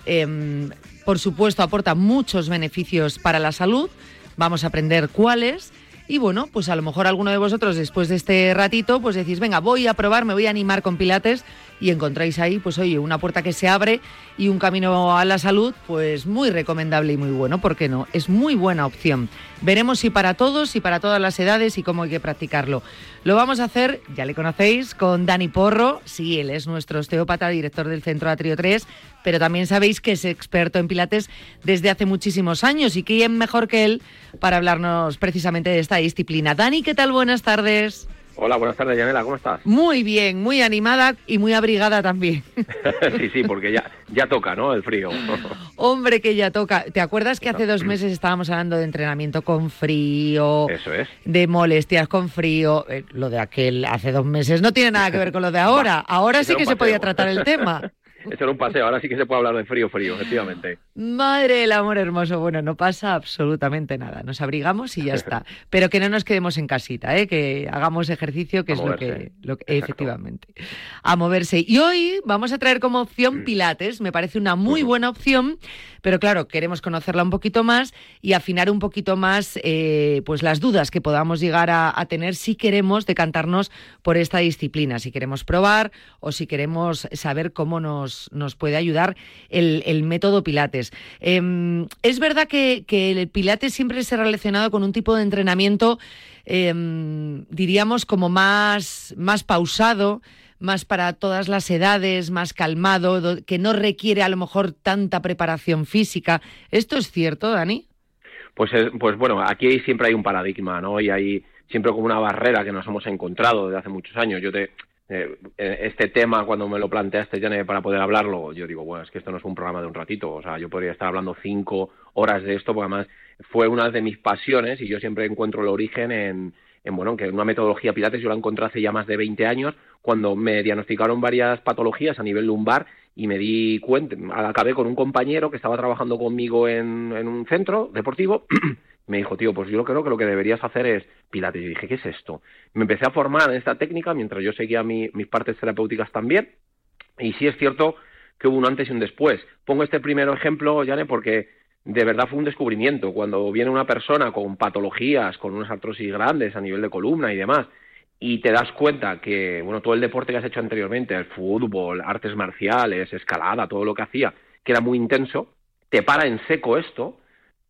Eh, por supuesto, aporta muchos beneficios para la salud. Vamos a aprender cuáles. Y bueno, pues a lo mejor alguno de vosotros después de este ratito, pues decís, venga, voy a probar, me voy a animar con Pilates y encontráis ahí, pues oye, una puerta que se abre y un camino a la salud, pues muy recomendable y muy bueno, ¿por qué no? Es muy buena opción. Veremos si para todos y para todas las edades y cómo hay que practicarlo. Lo vamos a hacer, ya le conocéis, con Dani Porro, sí, él es nuestro osteópata, director del Centro Atrio 3, pero también sabéis que es experto en Pilates desde hace muchísimos años y quién mejor que él para hablarnos precisamente de esta disciplina. Dani, ¿qué tal? Buenas tardes. Hola, buenas tardes, Yanela, ¿cómo estás? Muy bien, muy animada y muy abrigada también. sí, sí, porque ya, ya toca, ¿no? El frío. Hombre, que ya toca. ¿Te acuerdas que hace dos meses estábamos hablando de entrenamiento con frío? Eso es. De molestias con frío. Eh, lo de aquel hace dos meses no tiene nada que ver con lo de ahora. Ahora sí que se podía tratar el tema. Esto era un paseo, ahora sí que se puede hablar de frío, frío, efectivamente. Madre del amor hermoso. Bueno, no pasa absolutamente nada. Nos abrigamos y ya está. Pero que no nos quedemos en casita, ¿eh? que hagamos ejercicio, que es lo que, lo efectivamente. A moverse. Y hoy vamos a traer como opción Pilates. Me parece una muy buena opción, pero claro, queremos conocerla un poquito más y afinar un poquito más eh, pues las dudas que podamos llegar a, a tener si queremos decantarnos por esta disciplina, si queremos probar o si queremos saber cómo nos nos, puede ayudar el, método Pilates. Em, es verdad que, el Pilates siempre se ha relacionado con un tipo de entrenamiento, em, diríamos, como más, más pausado, más para todas las edades, más calmado, que no requiere a lo mejor tanta preparación física. ¿Esto es cierto, Dani? Pues, pues bueno, aquí siempre hay un paradigma, ¿no? Y hay siempre como una barrera que nos hemos encontrado desde hace muchos años. Yo te, eh, eh, este tema, cuando me lo planteaste, Jane, para poder hablarlo, yo digo, bueno, es que esto no es un programa de un ratito, o sea, yo podría estar hablando cinco horas de esto, porque además fue una de mis pasiones y yo siempre encuentro el origen en, en bueno, que una metodología Pilates yo la encontré hace ya más de 20 años, cuando me diagnosticaron varias patologías a nivel lumbar y me di cuenta, acabé con un compañero que estaba trabajando conmigo en, en un centro deportivo me dijo, tío, pues yo creo que lo que deberías hacer es pilates. Y dije, ¿qué es esto? Me empecé a formar en esta técnica mientras yo seguía mis partes terapéuticas también. Y sí es cierto que hubo un antes y un después. Pongo este primer ejemplo, Jane, porque de verdad fue un descubrimiento. Cuando viene una persona con patologías, con unas artrosis grandes a nivel de columna y demás, y te das cuenta que, bueno, todo el deporte que has hecho anteriormente, el fútbol, artes marciales, escalada, todo lo que hacía, que era muy intenso, te para en seco esto,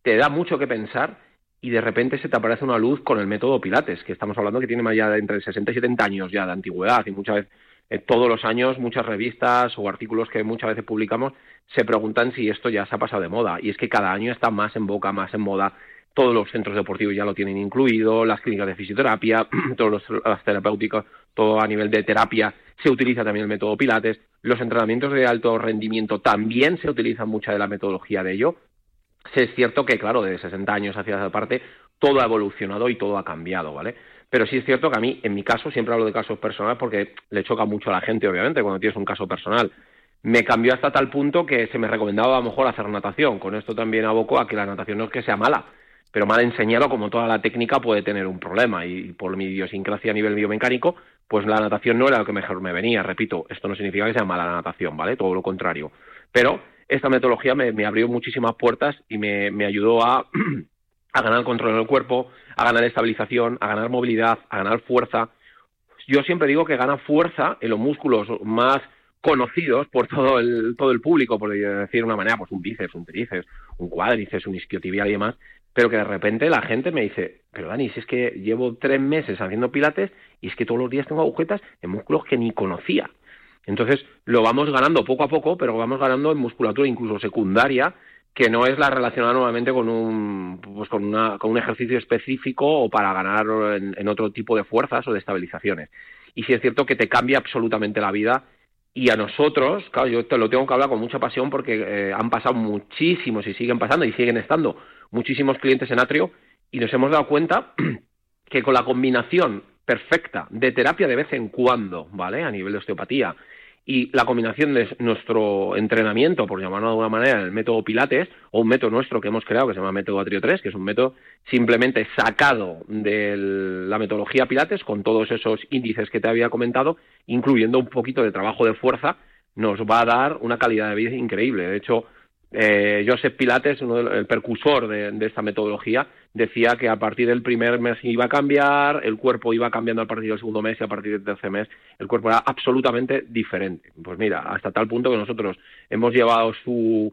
te da mucho que pensar y de repente se te aparece una luz con el método Pilates, que estamos hablando que tiene más ya de entre 60 y 70 años ya de antigüedad y muchas veces eh, todos los años muchas revistas o artículos que muchas veces publicamos se preguntan si esto ya se ha pasado de moda y es que cada año está más en boca, más en moda. Todos los centros deportivos ya lo tienen incluido, las clínicas de fisioterapia, todos los las todo a nivel de terapia se utiliza también el método Pilates. Los entrenamientos de alto rendimiento también se utiliza mucha de la metodología de ello es cierto que, claro, de 60 años hacia esa parte, todo ha evolucionado y todo ha cambiado, ¿vale? Pero sí es cierto que a mí, en mi caso, siempre hablo de casos personales porque le choca mucho a la gente, obviamente, cuando tienes un caso personal. Me cambió hasta tal punto que se me recomendaba a lo mejor hacer natación. Con esto también aboco a que la natación no es que sea mala, pero mal enseñado, como toda la técnica, puede tener un problema. Y por mi idiosincrasia a nivel biomecánico, pues la natación no era lo que mejor me venía. Repito, esto no significa que sea mala la natación, ¿vale? Todo lo contrario. Pero esta metodología me, abrió muchísimas puertas y me, ayudó a, a ganar control del cuerpo, a ganar estabilización, a ganar movilidad, a ganar fuerza. Yo siempre digo que gana fuerza en los músculos más conocidos por todo el, todo el público, por decir de una manera, pues un bíceps, un tríceps, un cuádriceps, un isquiotibial y demás, pero que de repente la gente me dice, pero Dani, si es que llevo tres meses haciendo pilates y es que todos los días tengo agujetas en músculos que ni conocía. Entonces lo vamos ganando poco a poco, pero vamos ganando en musculatura incluso secundaria, que no es la relacionada nuevamente con un, pues con, una, con un ejercicio específico o para ganar en, otro tipo de fuerzas o de estabilizaciones. Y sí es cierto que te cambia absolutamente la vida y a nosotros, claro, yo te lo tengo que hablar con mucha pasión porque eh, han pasado muchísimos y siguen pasando y siguen estando muchísimos clientes en Atrio y nos hemos dado cuenta que con la combinación perfecta de terapia de vez en cuando, ¿vale? A nivel de osteopatía y la combinación de nuestro entrenamiento, por llamarlo de alguna manera, el método Pilates, o un método nuestro que hemos creado que se llama método Atrio 3, que es un método simplemente sacado de la metodología Pilates con todos esos índices que te había comentado, incluyendo un poquito de trabajo de fuerza, nos va a dar una calidad de vida increíble. De hecho, eh, Joseph Pilates, uno el percursor de, esta metodología, decía que a partir del primer mes iba a cambiar, el cuerpo iba cambiando a partir del segundo mes y a partir del tercer mes el cuerpo era absolutamente diferente. Pues mira, hasta tal punto que nosotros hemos llevado su,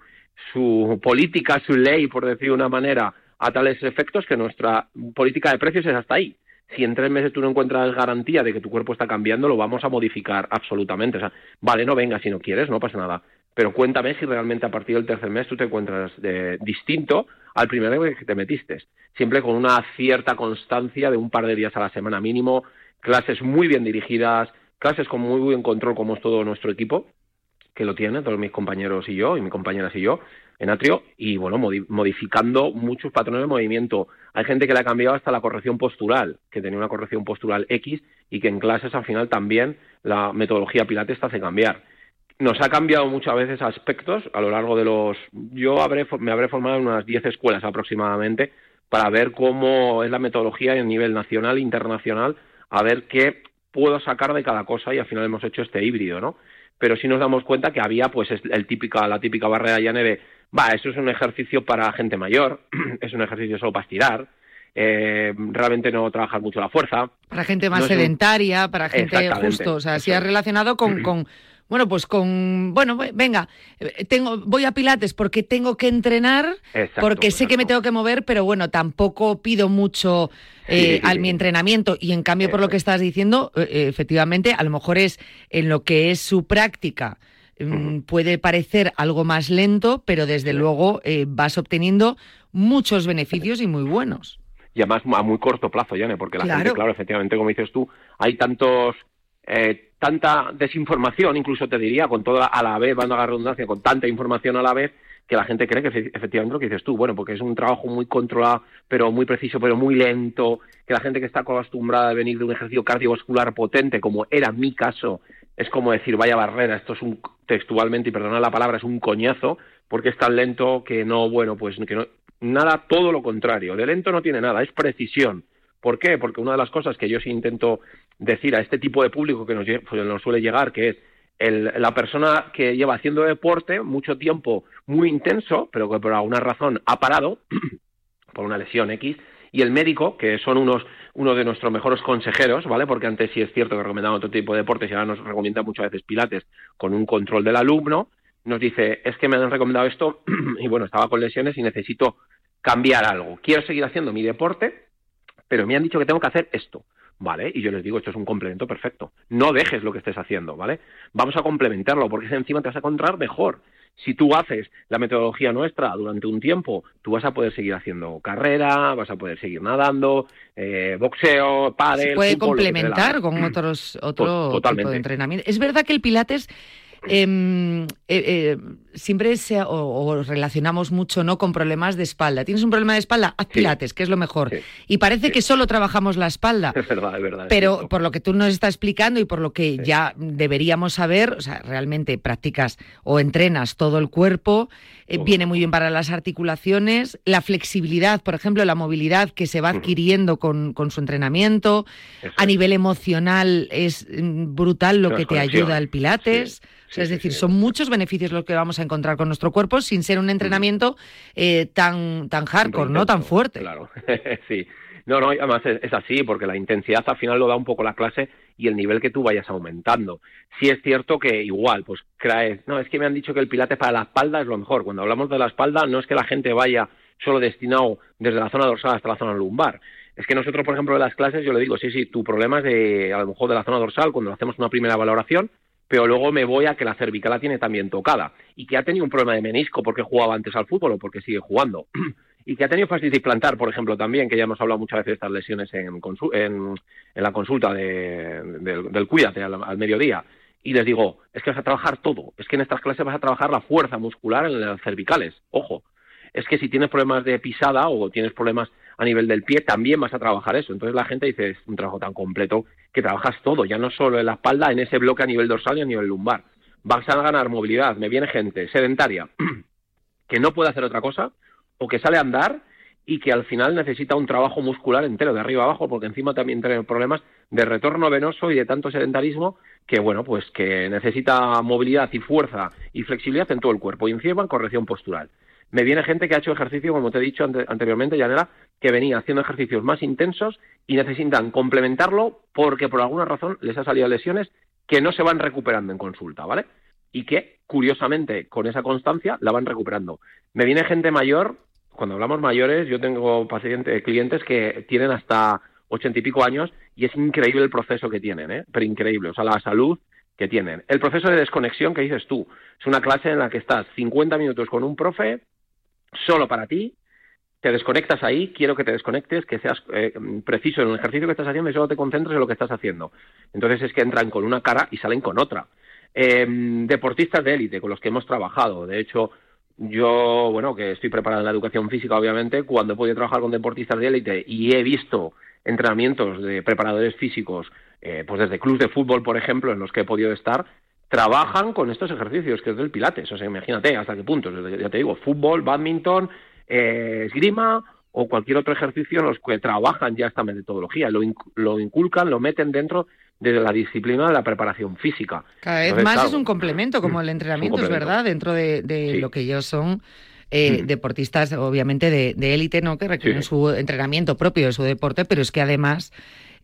su política, su ley, por decir de una manera, a tales efectos que nuestra política de precios es hasta ahí. Si en tres meses tú no encuentras garantía de que tu cuerpo está cambiando, lo vamos a modificar absolutamente. O sea, vale, no venga si no quieres, no pasa nada pero cuéntame si realmente a partir del tercer mes tú te encuentras de, distinto al primer mes que te metiste. Siempre con una cierta constancia de un par de días a la semana mínimo, clases muy bien dirigidas, clases con muy buen control como es todo nuestro equipo, que lo tiene, todos mis compañeros y yo, y mis compañeras y yo, en Atrio, y bueno, modificando muchos patrones de movimiento. Hay gente que le ha cambiado hasta la corrección postural, que tenía una corrección postural X, y que en clases al final también la metodología Pilates te hace cambiar nos ha cambiado muchas veces aspectos a lo largo de los... Yo me habré formado en unas 10 escuelas aproximadamente para ver cómo es la metodología a nivel nacional e internacional, a ver qué puedo sacar de cada cosa y al final hemos hecho este híbrido, ¿no? Pero sí nos damos cuenta que había pues el típica, la típica barrera llana de, va, eso es un ejercicio para gente mayor, es un ejercicio solo para estirar, eh, realmente no trabajar mucho la fuerza. Para gente más sedentaria, para gente justo, o sea, si ha relacionado con, con bueno, pues con, bueno, venga, eh, tengo, voy a Pilates porque tengo que entrenar, porque sé que me tengo que mover, pero bueno, tampoco pido mucho eh, al mi entrenamiento. Y en cambio, por lo que estás diciendo, eh, efectivamente, a lo mejor es en lo que es su práctica. Mm, puede parecer algo más lento, pero desde luego vas obteniendo muchos beneficios y muy buenos. Y además a muy corto plazo, Yane, porque la gente, claro, efectivamente, como dices tú, hay tantos eh, tanta desinformación, incluso te diría, con toda a la vez, banda la redundancia, con tanta información a la vez, que la gente cree que efectivamente lo que dices tú, bueno, porque es un trabajo muy controlado, pero muy preciso, pero muy lento, que la gente que está acostumbrada a venir de un ejercicio cardiovascular potente, como era mi caso, es como decir, vaya barrera, esto es un, textualmente, y perdona la palabra, es un coñazo, porque es tan lento que no, bueno, pues que no, nada, todo lo contrario, de lento no tiene nada, es precisión. ¿Por qué? Porque una de las cosas que yo sí intento decir a este tipo de público que nos, pues, nos suele llegar, que es el, la persona que lleva haciendo deporte mucho tiempo muy intenso, pero que por alguna razón ha parado, por una lesión X, y el médico, que son unos uno de nuestros mejores consejeros, ¿vale? Porque antes sí es cierto que recomendaban otro tipo de deportes y ahora nos recomienda muchas veces pilates con un control del alumno, nos dice, es que me han recomendado esto y bueno, estaba con lesiones y necesito cambiar algo. Quiero seguir haciendo mi deporte, pero me han dicho que tengo que hacer esto. ¿Vale? Y yo les digo, esto es un complemento perfecto. No dejes lo que estés haciendo, ¿vale? Vamos a complementarlo, porque encima te vas a encontrar mejor. Si tú haces la metodología nuestra durante un tiempo, tú vas a poder seguir haciendo carrera, vas a poder seguir nadando, eh, boxeo, pádel... Se puede complementar con otros otro tipo de entrenamiento. Es verdad que el pilates eh, eh, siempre se, o, relacionamos mucho no con problemas de espalda. ¿Tienes un problema de espalda? Haz pilates, que es lo mejor. Y parece que solo trabajamos la espalda. Es verdad, es verdad. Pero por lo que tú nos estás explicando y por lo que ya deberíamos saber, o sea, realmente practicas o entrenas todo el cuerpo, eh, viene muy bien para las articulaciones, la flexibilidad, por ejemplo, la movilidad que se va adquiriendo con, con su entrenamiento. A nivel emocional es mm, brutal lo que te ayuda el pilates. Es decir, son muchos beneficios los que vamos a encontrar con nuestro cuerpo sin ser un entrenamiento eh, tan, tan hardcore, ¿no? Tan fuerte. Claro, sí. No, no, además es, así, porque la intensidad al final lo da un poco la clase y el nivel que tú vayas aumentando. Sí es cierto que igual, pues crees, no, es que me han dicho que el pilates para la espalda es lo mejor. Cuando hablamos de la espalda, no es que la gente vaya solo destinado desde la zona dorsal hasta la zona lumbar. Es que nosotros, por ejemplo, en las clases, yo le digo, sí, sí, tu problema es de, a lo mejor de la zona dorsal, cuando hacemos una primera valoración, pero luego me voy a que la cervical la tiene también tocada y que ha tenido un problema de menisco porque jugaba antes al fútbol o porque sigue jugando. y que ha tenido fascitis plantar, por ejemplo, también, que ya hemos hablado muchas veces de estas lesiones en, en, la consulta del Cuídate al, mediodía. Y les digo, es que vas a trabajar todo. Es que en estas clases vas a trabajar la fuerza muscular en las cervicales. Ojo, es que si tienes problemas de pisada o tienes problemas a nivel del pie, también vas a trabajar eso. Entonces la gente dice, es un trabajo tan completo que trabajas todo, ya no solo en la espalda, en ese bloque a nivel dorsal y a nivel lumbar. Vas a ganar movilidad, me viene gente sedentaria que no puede hacer otra cosa o que sale a andar y que al final necesita un trabajo muscular entero de arriba abajo porque encima también tiene problemas de retorno venoso y de tanto sedentarismo que bueno pues que necesita movilidad y fuerza y flexibilidad en todo el cuerpo. Y encima corrección postural. Me viene gente que ha hecho ejercicio como te he dicho anteriormente Yanela que venía haciendo ejercicios más intensos y necesitan complementarlo porque por alguna razón les ha salido lesiones que no se van recuperando en consulta vale y que curiosamente con esa constancia la van recuperando me viene gente mayor cuando hablamos mayores, yo tengo pacientes, clientes que tienen hasta ochenta y pico años y es increíble el proceso que tienen, ¿eh? pero increíble, o sea, la salud que tienen. El proceso de desconexión que dices tú, es una clase en la que estás 50 minutos con un profe, solo para ti, te desconectas ahí, quiero que te desconectes, que seas eh, preciso en el ejercicio que estás haciendo y solo te concentres en lo que estás haciendo. Entonces es que entran con una cara y salen con otra. Em, deportistas de élite con los que hemos trabajado, de hecho, yo, bueno, que estoy preparado en la educación física, obviamente, cuando he podido trabajar con deportistas de élite y he visto entrenamientos de preparadores físicos, eh, pues desde clubes de fútbol, por ejemplo, en los que he podido estar, trabajan con estos ejercicios, que es del pilates. O sea, imagínate hasta qué punto. Ya te digo, fútbol, badminton, eh, esgrima o cualquier otro ejercicio en los que trabajan ya esta metodología, lo, lo inculcan, lo meten dentro de la disciplina de la preparación física. Cada vez más es un complemento, como el entrenamiento, es verdad, dentro de, lo que ellos son. Eh, mm. deportistas obviamente de élite, ¿no? Que requieren su entrenamiento propio de su deporte, pero es que además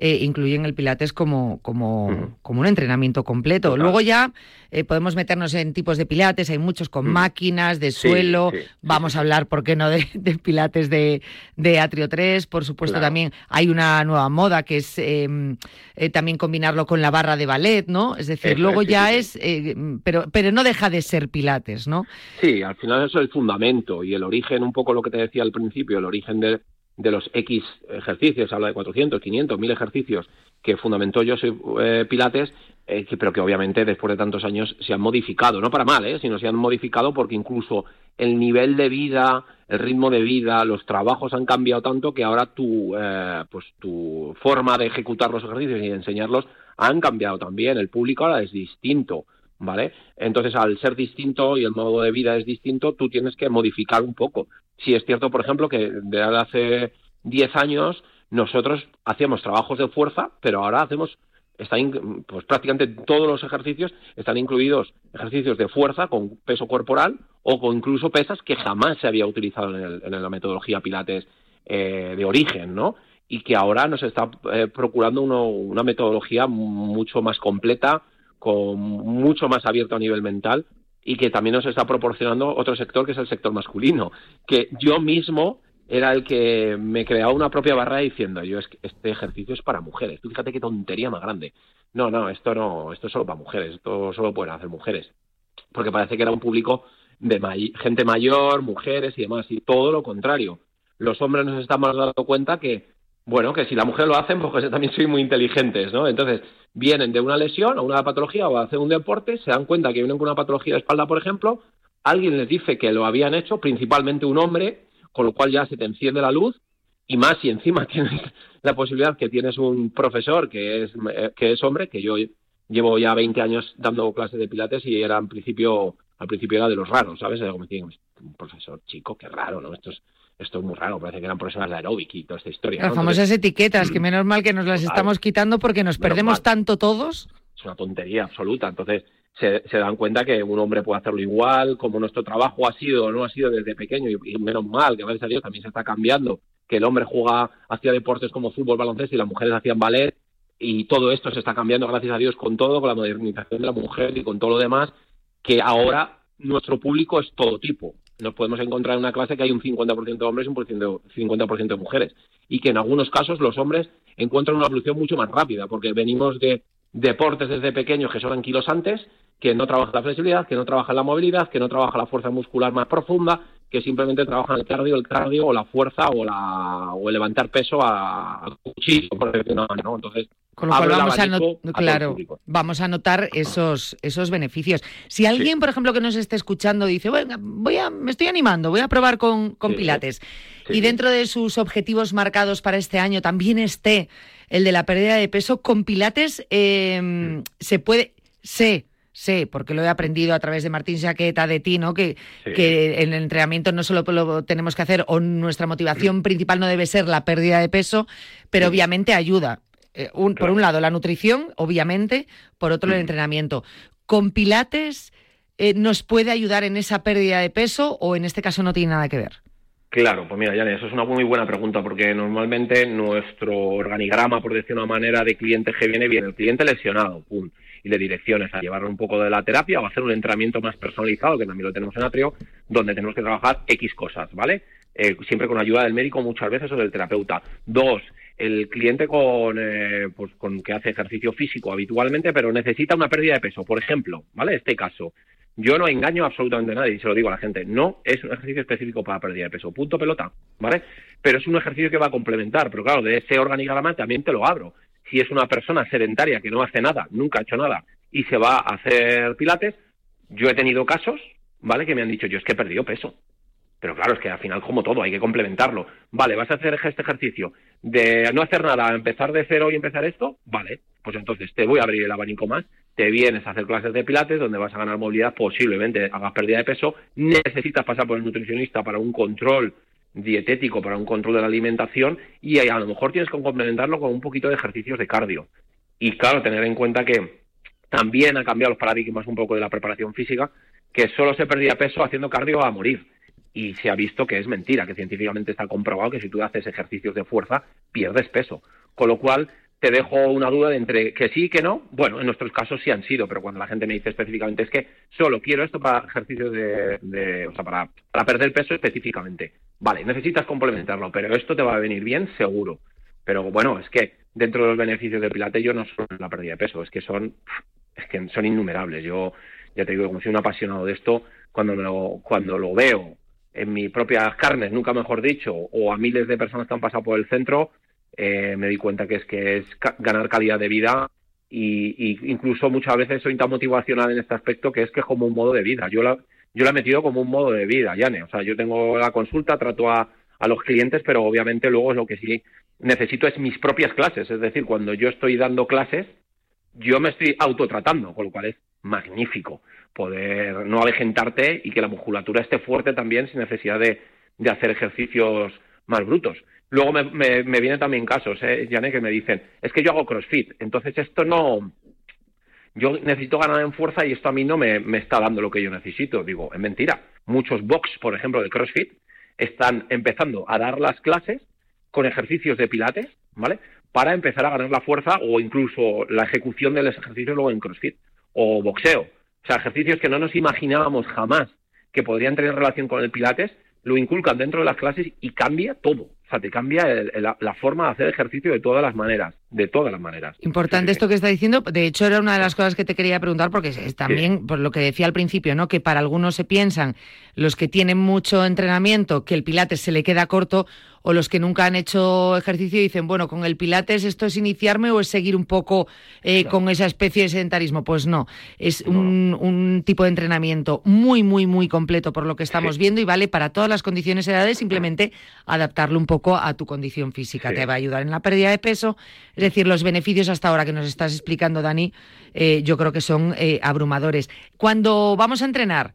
eh, incluyen el Pilates como, como, como un entrenamiento completo. Luego ya eh, podemos meternos en tipos de Pilates, hay muchos con máquinas, de suelo, vamos a hablar, ¿por qué no?, de, Pilates de, de, Atrio 3, por supuesto también hay una nueva moda que es eh, también combinarlo con la barra de ballet, ¿no? Es decir, luego ya es, pero, pero no deja de ser Pilates, ¿no? Sí, al final eso es el fundamento y el origen, un poco lo que te decía al principio, el origen de, de los X ejercicios, habla de 400, 500, 1000 ejercicios que fundamentó yo eh, Pilates, eh, pero que obviamente después de tantos años se han modificado, no para mal, ¿eh? sino se han modificado porque incluso el nivel de vida, el ritmo de vida, los trabajos han cambiado tanto que ahora tu, eh, pues tu forma de ejecutar los ejercicios y de enseñarlos han cambiado también. El público ahora es distinto. ¿Vale? Entonces, al ser distinto y el modo de vida es distinto, tú tienes que modificar un poco. Si es cierto, por ejemplo, que de hace 10 años nosotros hacíamos trabajos de fuerza, pero ahora hacemos están pues prácticamente todos los ejercicios están incluidos ejercicios de fuerza con peso corporal o con incluso pesas que jamás se había utilizado en, la metodología Pilates eh, de origen, ¿no? Y que ahora nos está eh, procurando una metodología mucho más completa, con mucho más abierto a nivel mental y que también nos está proporcionando otro sector que es el sector masculino, que yo mismo era el que me creaba una propia barra diciendo yo es que este ejercicio es para mujeres. Tú fíjate qué tontería más grande. No, no, esto no, esto es solo para mujeres, esto solo pueden hacer mujeres. Porque parece que era un público de gente mayor, mujeres y demás, y todo lo contrario. Los hombres nos estamos dando cuenta que bueno, que si la mujer lo hace, pues también soy muy inteligentes, ¿no? Entonces, vienen de una lesión o una patología o a hacer un deporte, se dan cuenta que vienen con una patología de espalda, por ejemplo, alguien les dice que lo habían hecho, principalmente un hombre, con lo cual ya se te enciende la luz, y más si encima tienes la posibilidad que tienes un profesor que es, que es hombre, que yo llevo ya 20 años dando clases de pilates y era en principio, al principio era de los raros, ¿sabes? Como un profesor chico, qué raro, ¿no? Esto es, esto es muy raro, parece que eran profesores de aeróbic y toda esta historia. Las famosas etiquetas, que menos mal que nos las estamos quitando porque nos perdemos tanto todos. Es una tontería absoluta. Entonces, se, dan cuenta que un hombre puede hacerlo igual, como nuestro trabajo ha sido o no ha sido desde pequeño, y, menos mal, que gracias a Dios también se está cambiando, que el hombre juega, hacía deportes como fútbol, baloncesto y las mujeres hacían ballet, y todo esto se está cambiando, gracias a Dios, con todo, con la modernización de la mujer y con todo lo demás, que ahora nuestro público es todo tipo nos podemos encontrar en una clase que hay un 50% de hombres y un 50% de mujeres. Y que en algunos casos los hombres encuentran una evolución mucho más rápida, porque venimos de deportes desde pequeños que son antes, que no trabajan la flexibilidad, que no trabajan la movilidad, que no trabajan la fuerza muscular más profunda, que simplemente trabajan el cardio, el cardio o la fuerza o, la, o el levantar peso a, cuchillo, por decirlo ¿no? Entonces, Con lo cual vamos a, claro, vamos a notar esos, esos beneficios. Si alguien, por ejemplo, que nos esté escuchando dice, bueno, voy a, me estoy animando, voy a probar con, con Sí. Pilates, y dentro de sus objetivos marcados para este año también esté el de la pérdida de peso, con Pilates eh, Mm. se puede, sé, sé, porque lo he aprendido a través de Martín Jaqueta, de ti, ¿no? Que, que en el entrenamiento no solo lo tenemos que hacer, o nuestra motivación principal no debe ser la pérdida de peso, pero obviamente ayuda. Eh, un- Por un lado, la nutrición, obviamente, por otro, el entrenamiento. ¿Con Pilates eh, nos puede ayudar en esa pérdida de peso o en este caso no tiene nada que ver? Claro, pues mira, Yane, eso es una muy buena pregunta porque normalmente nuestro organigrama, por decir una manera, de cliente que viene, viene el cliente lesionado, pum, y le direcciones a llevarlo un poco de la terapia o hacer un entrenamiento más personalizado, que también lo tenemos en Atrio, donde tenemos que trabajar X cosas, ¿vale? Eh, siempre con ayuda del médico muchas veces o del terapeuta. Dos, el cliente con, eh, pues con que hace ejercicio físico habitualmente, pero necesita una pérdida de peso, por ejemplo, ¿vale? Este caso. Yo no engaño absolutamente a nadie, y se lo digo a la gente. No es un ejercicio específico para pérdida de peso. Punto pelota, ¿vale? Pero es un ejercicio que va a complementar. Pero claro, de ese organigrama también te lo abro. Si es una persona sedentaria que no hace nada, nunca ha hecho nada, y se va a hacer pilates, yo he tenido casos, ¿vale? Que me han dicho, yo es que he perdido peso. Pero claro, es que al final, como todo, hay que complementarlo. Vale, vas a hacer este ejercicio de no hacer nada, empezar de cero y empezar esto, vale, pues entonces te voy a abrir el abanico más, te vienes a hacer clases de pilates donde vas a ganar movilidad, posiblemente hagas pérdida de peso, necesitas pasar por el nutricionista para un control dietético, para un control de la alimentación y a lo mejor tienes que complementarlo con un poquito de ejercicios de cardio. Y claro, tener en cuenta que también ha cambiado los paradigmas un poco de la preparación física, que solo se perdía peso haciendo cardio a morir. Y se ha visto que es mentira, que científicamente está comprobado que si tú haces ejercicios de fuerza, pierdes peso. Con lo cual, te dejo una duda de entre que sí y que no. Bueno, en nuestros casos sí han sido, pero cuando la gente me dice específicamente es que solo quiero esto para ejercicios de, o sea, para, para perder peso específicamente. Vale, necesitas complementarlo, pero esto te va a venir bien seguro. Pero bueno, es que dentro de los beneficios del pilates yo no solo la pérdida de peso, es que son, es que son innumerables. Yo ya te digo, como soy un apasionado de esto, cuando me lo, cuando lo veo en mis propias carnes, nunca mejor dicho, o a miles de personas que han pasado por el centro, eh, me di cuenta que es que es ganar calidad de vida y, y incluso muchas veces soy tan motivacional en este aspecto que es que es como un modo de vida. Yo la, yo la he metido como un modo de vida, Yane. O sea, yo tengo la consulta, trato a, a los clientes, pero obviamente luego lo que sí necesito es mis propias clases. Es decir, cuando yo estoy dando clases, yo me estoy autotratando, con lo cual es magnífico poder no avejentarte y que la musculatura esté fuerte también sin necesidad de, de hacer ejercicios más brutos. Luego me, me, me vienen también casos, ¿eh, Janet, que me dicen, es que yo hago CrossFit, entonces esto no... Yo necesito ganar en fuerza y esto a mí no me, me está dando lo que yo necesito. Digo, es mentira. Muchos box, por ejemplo, de CrossFit, están empezando a dar las clases con ejercicios de pilates, ¿vale? Para empezar a ganar la fuerza o incluso la ejecución de los ejercicios luego en CrossFit o boxeo. O sea, ejercicios que no nos imaginábamos jamás que podrían tener relación con el pilates, lo inculcan dentro de las clases y cambia todo. O sea, te cambia el- el- la, forma de hacer ejercicio de todas las maneras, de todas las maneras. Importante esto que está diciendo. De hecho, era una de las cosas que te quería preguntar, porque es también, por lo que decía al principio, ¿no? Que para algunos se piensan, los que tienen mucho entrenamiento, que el pilates se le queda corto, o los que nunca han hecho ejercicio y dicen, bueno, con el pilates esto es iniciarme o es seguir un poco eh, con esa especie de sedentarismo. Pues no, es un, un tipo de entrenamiento muy, muy, muy completo por lo que estamos viendo y vale para todas las condiciones y edades, simplemente adaptarlo un poco a tu condición física. Te va a ayudar en la pérdida de peso. Es decir, los beneficios hasta ahora que nos estás explicando, Dani, eh, yo creo que son eh, abrumadores. Cuando vamos a entrenar,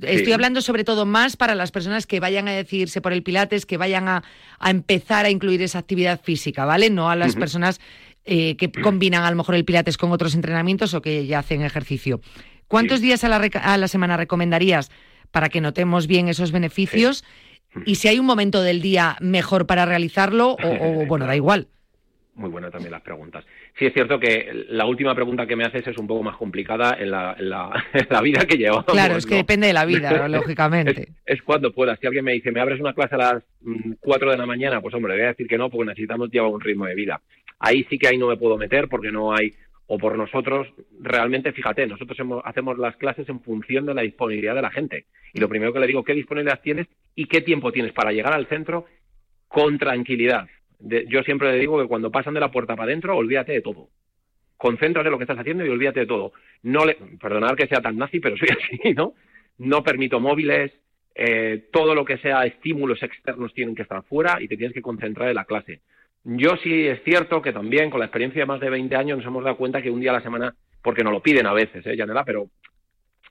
Estoy Sí. hablando sobre todo más para las personas que vayan a decidirse por el Pilates, que vayan a, a empezar a incluir esa actividad física, ¿vale? No a las personas eh, que combinan a lo mejor el Pilates con otros entrenamientos o que ya hacen ejercicio. ¿Cuántos días a la, reca- a la semana recomendarías para que notemos bien esos beneficios? Y si hay un momento del día mejor para realizarlo, o, o, bueno, da igual. Muy buena también las preguntas. Sí, es cierto que la última pregunta que me haces es un poco más complicada en la, en la, en la vida que llevamos. Claro, es que ¿no? depende de la vida, lógicamente. Es, es cuando puedas. Si alguien me dice, ¿me abres una clase a las mm, 4 de la mañana? Pues hombre, le voy a decir que no, porque necesitamos llevar un ritmo de vida. Ahí sí que ahí no me puedo meter porque no hay, o por nosotros, realmente, fíjate, nosotros hemos- hacemos las clases en función de la disponibilidad de la gente. Y lo primero que le digo, ¿qué disponibilidad tienes y qué tiempo tienes para llegar al centro con tranquilidad? De- yo siempre le digo que cuando pasan de la puerta para adentro, olvídate de todo. concéntrate en lo que estás haciendo y olvídate de todo. No le, perdonad que sea tan nazi, pero soy así, ¿no? No permito móviles, eh, todo lo que sea estímulos externos tienen que estar fuera y te tienes que concentrar en la clase. Yo sí es cierto que también con la experiencia de más de 20 años nos hemos dado cuenta que un día a la semana, porque nos lo piden a veces, ¿eh, Janela? Pero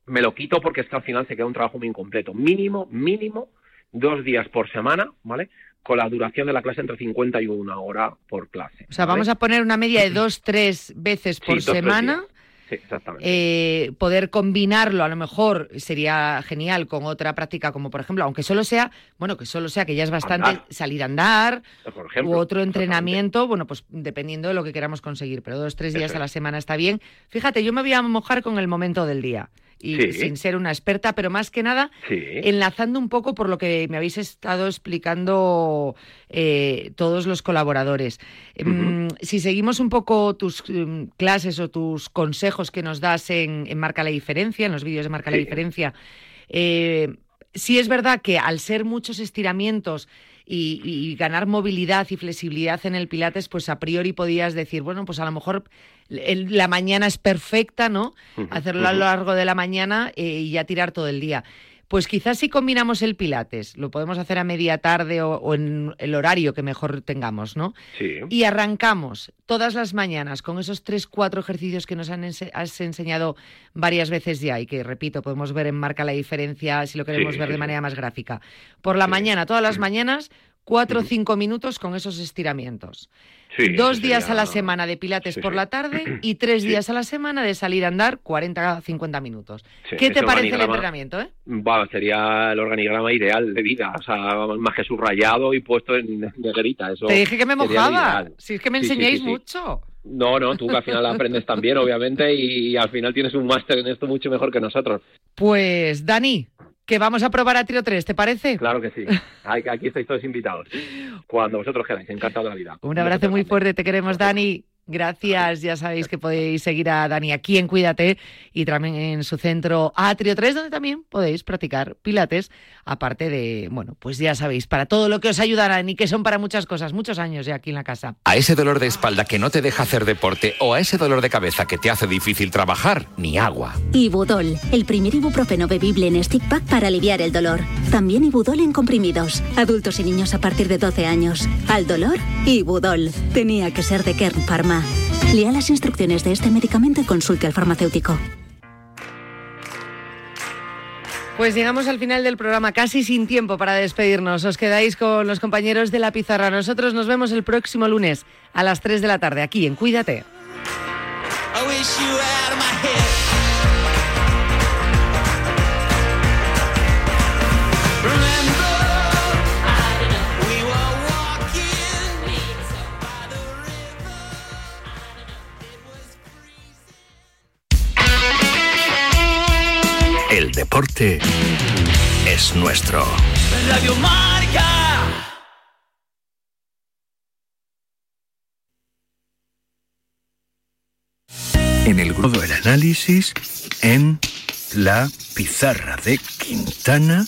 me lo quito porque es que al final se queda un trabajo muy incompleto. Mínimo, mínimo, dos días por semana, ¿vale? Con la duración de la clase entre 50 y una hora por clase. O sea, vamos a poner una media de dos, tres veces por semana. Sí, exactamente. Eh, poder combinarlo a lo mejor sería genial con otra práctica como por ejemplo, aunque solo sea, bueno, que solo sea que ya es bastante salir a andar por ejemplo, u otro entrenamiento, bueno, pues dependiendo de lo que queramos conseguir, pero dos, tres días Eso a la semana está bien. Fíjate, yo me voy a mojar con el momento del día y Sí. sin ser una experta, pero más que nada Sí. enlazando un poco por lo que me habéis estado explicando eh, todos los colaboradores. Mm, Si seguimos un poco tus mm, clases o tus consejos que nos das en, en Marca la Diferencia, en los vídeos de Marca la. Diferencia, eh, sí es verdad que al ser muchos estiramientos y, y ganar movilidad y flexibilidad en el Pilates, pues a priori podías decir, bueno, pues a lo mejor el- la mañana es perfecta, ¿no? Hacerlo a lo largo de la mañana eh, y ya tirar todo el día. Pues quizás si combinamos el Pilates, lo podemos hacer a media tarde o, o en el horario que mejor tengamos, ¿no? Sí. Y arrancamos todas las mañanas con esos tres, cuatro ejercicios que nos han ense- has enseñado varias veces ya y que, repito, podemos ver en Marca la Diferencia si lo queremos Sí, ver sí, de manera más gráfica. Por la mañana, todas las mañanas, cuatro o cinco minutos con esos estiramientos. Sí, Dos días a la semana de pilates Sí, por sí. la tarde y tres días a la semana de salir a andar 40 a 50 minutos. ¿Qué te parece el entrenamiento? eh? Va, sería el organigrama ideal de vida, o sea, más que subrayado y puesto en negrita. Eso Te dije que me mojaba. Si es que me enseñáis mucho. No, no, tú que al final aprendes también, obviamente, y, y al final tienes un máster en esto mucho mejor que nosotros. Pues, Dani, que vamos a probar a tiro 3, ¿te parece? Claro que sí. Aquí estáis todos invitados. Cuando vosotros queráis, encantado de la vida. Un abrazo muy fuerte, te queremos, Dani. Gracias, ya sabéis que podéis seguir a Dani aquí en Cuídate y también en su centro Atrio 3, donde también podéis practicar pilates, aparte de, bueno, pues ya sabéis, para todo lo que os ayudarán y que son para muchas cosas, muchos años ya aquí en la casa. A ese dolor de espalda que no te deja hacer deporte o a ese dolor de cabeza que te hace difícil trabajar, ni agua. Ibudol, el primer ibuprofeno bebible en stick pack para aliviar el dolor. También Ibudol en comprimidos. Adultos y niños a partir de 12 años. Al dolor, Ibudol. Tenía que ser de Kern Pharma. Lea las instrucciones de este medicamento y consulte al farmacéutico. Pues llegamos al final del programa, casi sin tiempo para despedirnos. Os quedáis con los compañeros de la pizarra. Nosotros nos vemos el próximo lunes a las 3 de la tarde aquí en Cuídate. El deporte es nuestro. Radio Marca. En el grupo del análisis, en la pizarra de Quintana,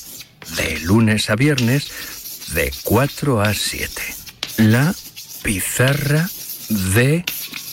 de lunes a viernes, de 4 a 7. La pizarra de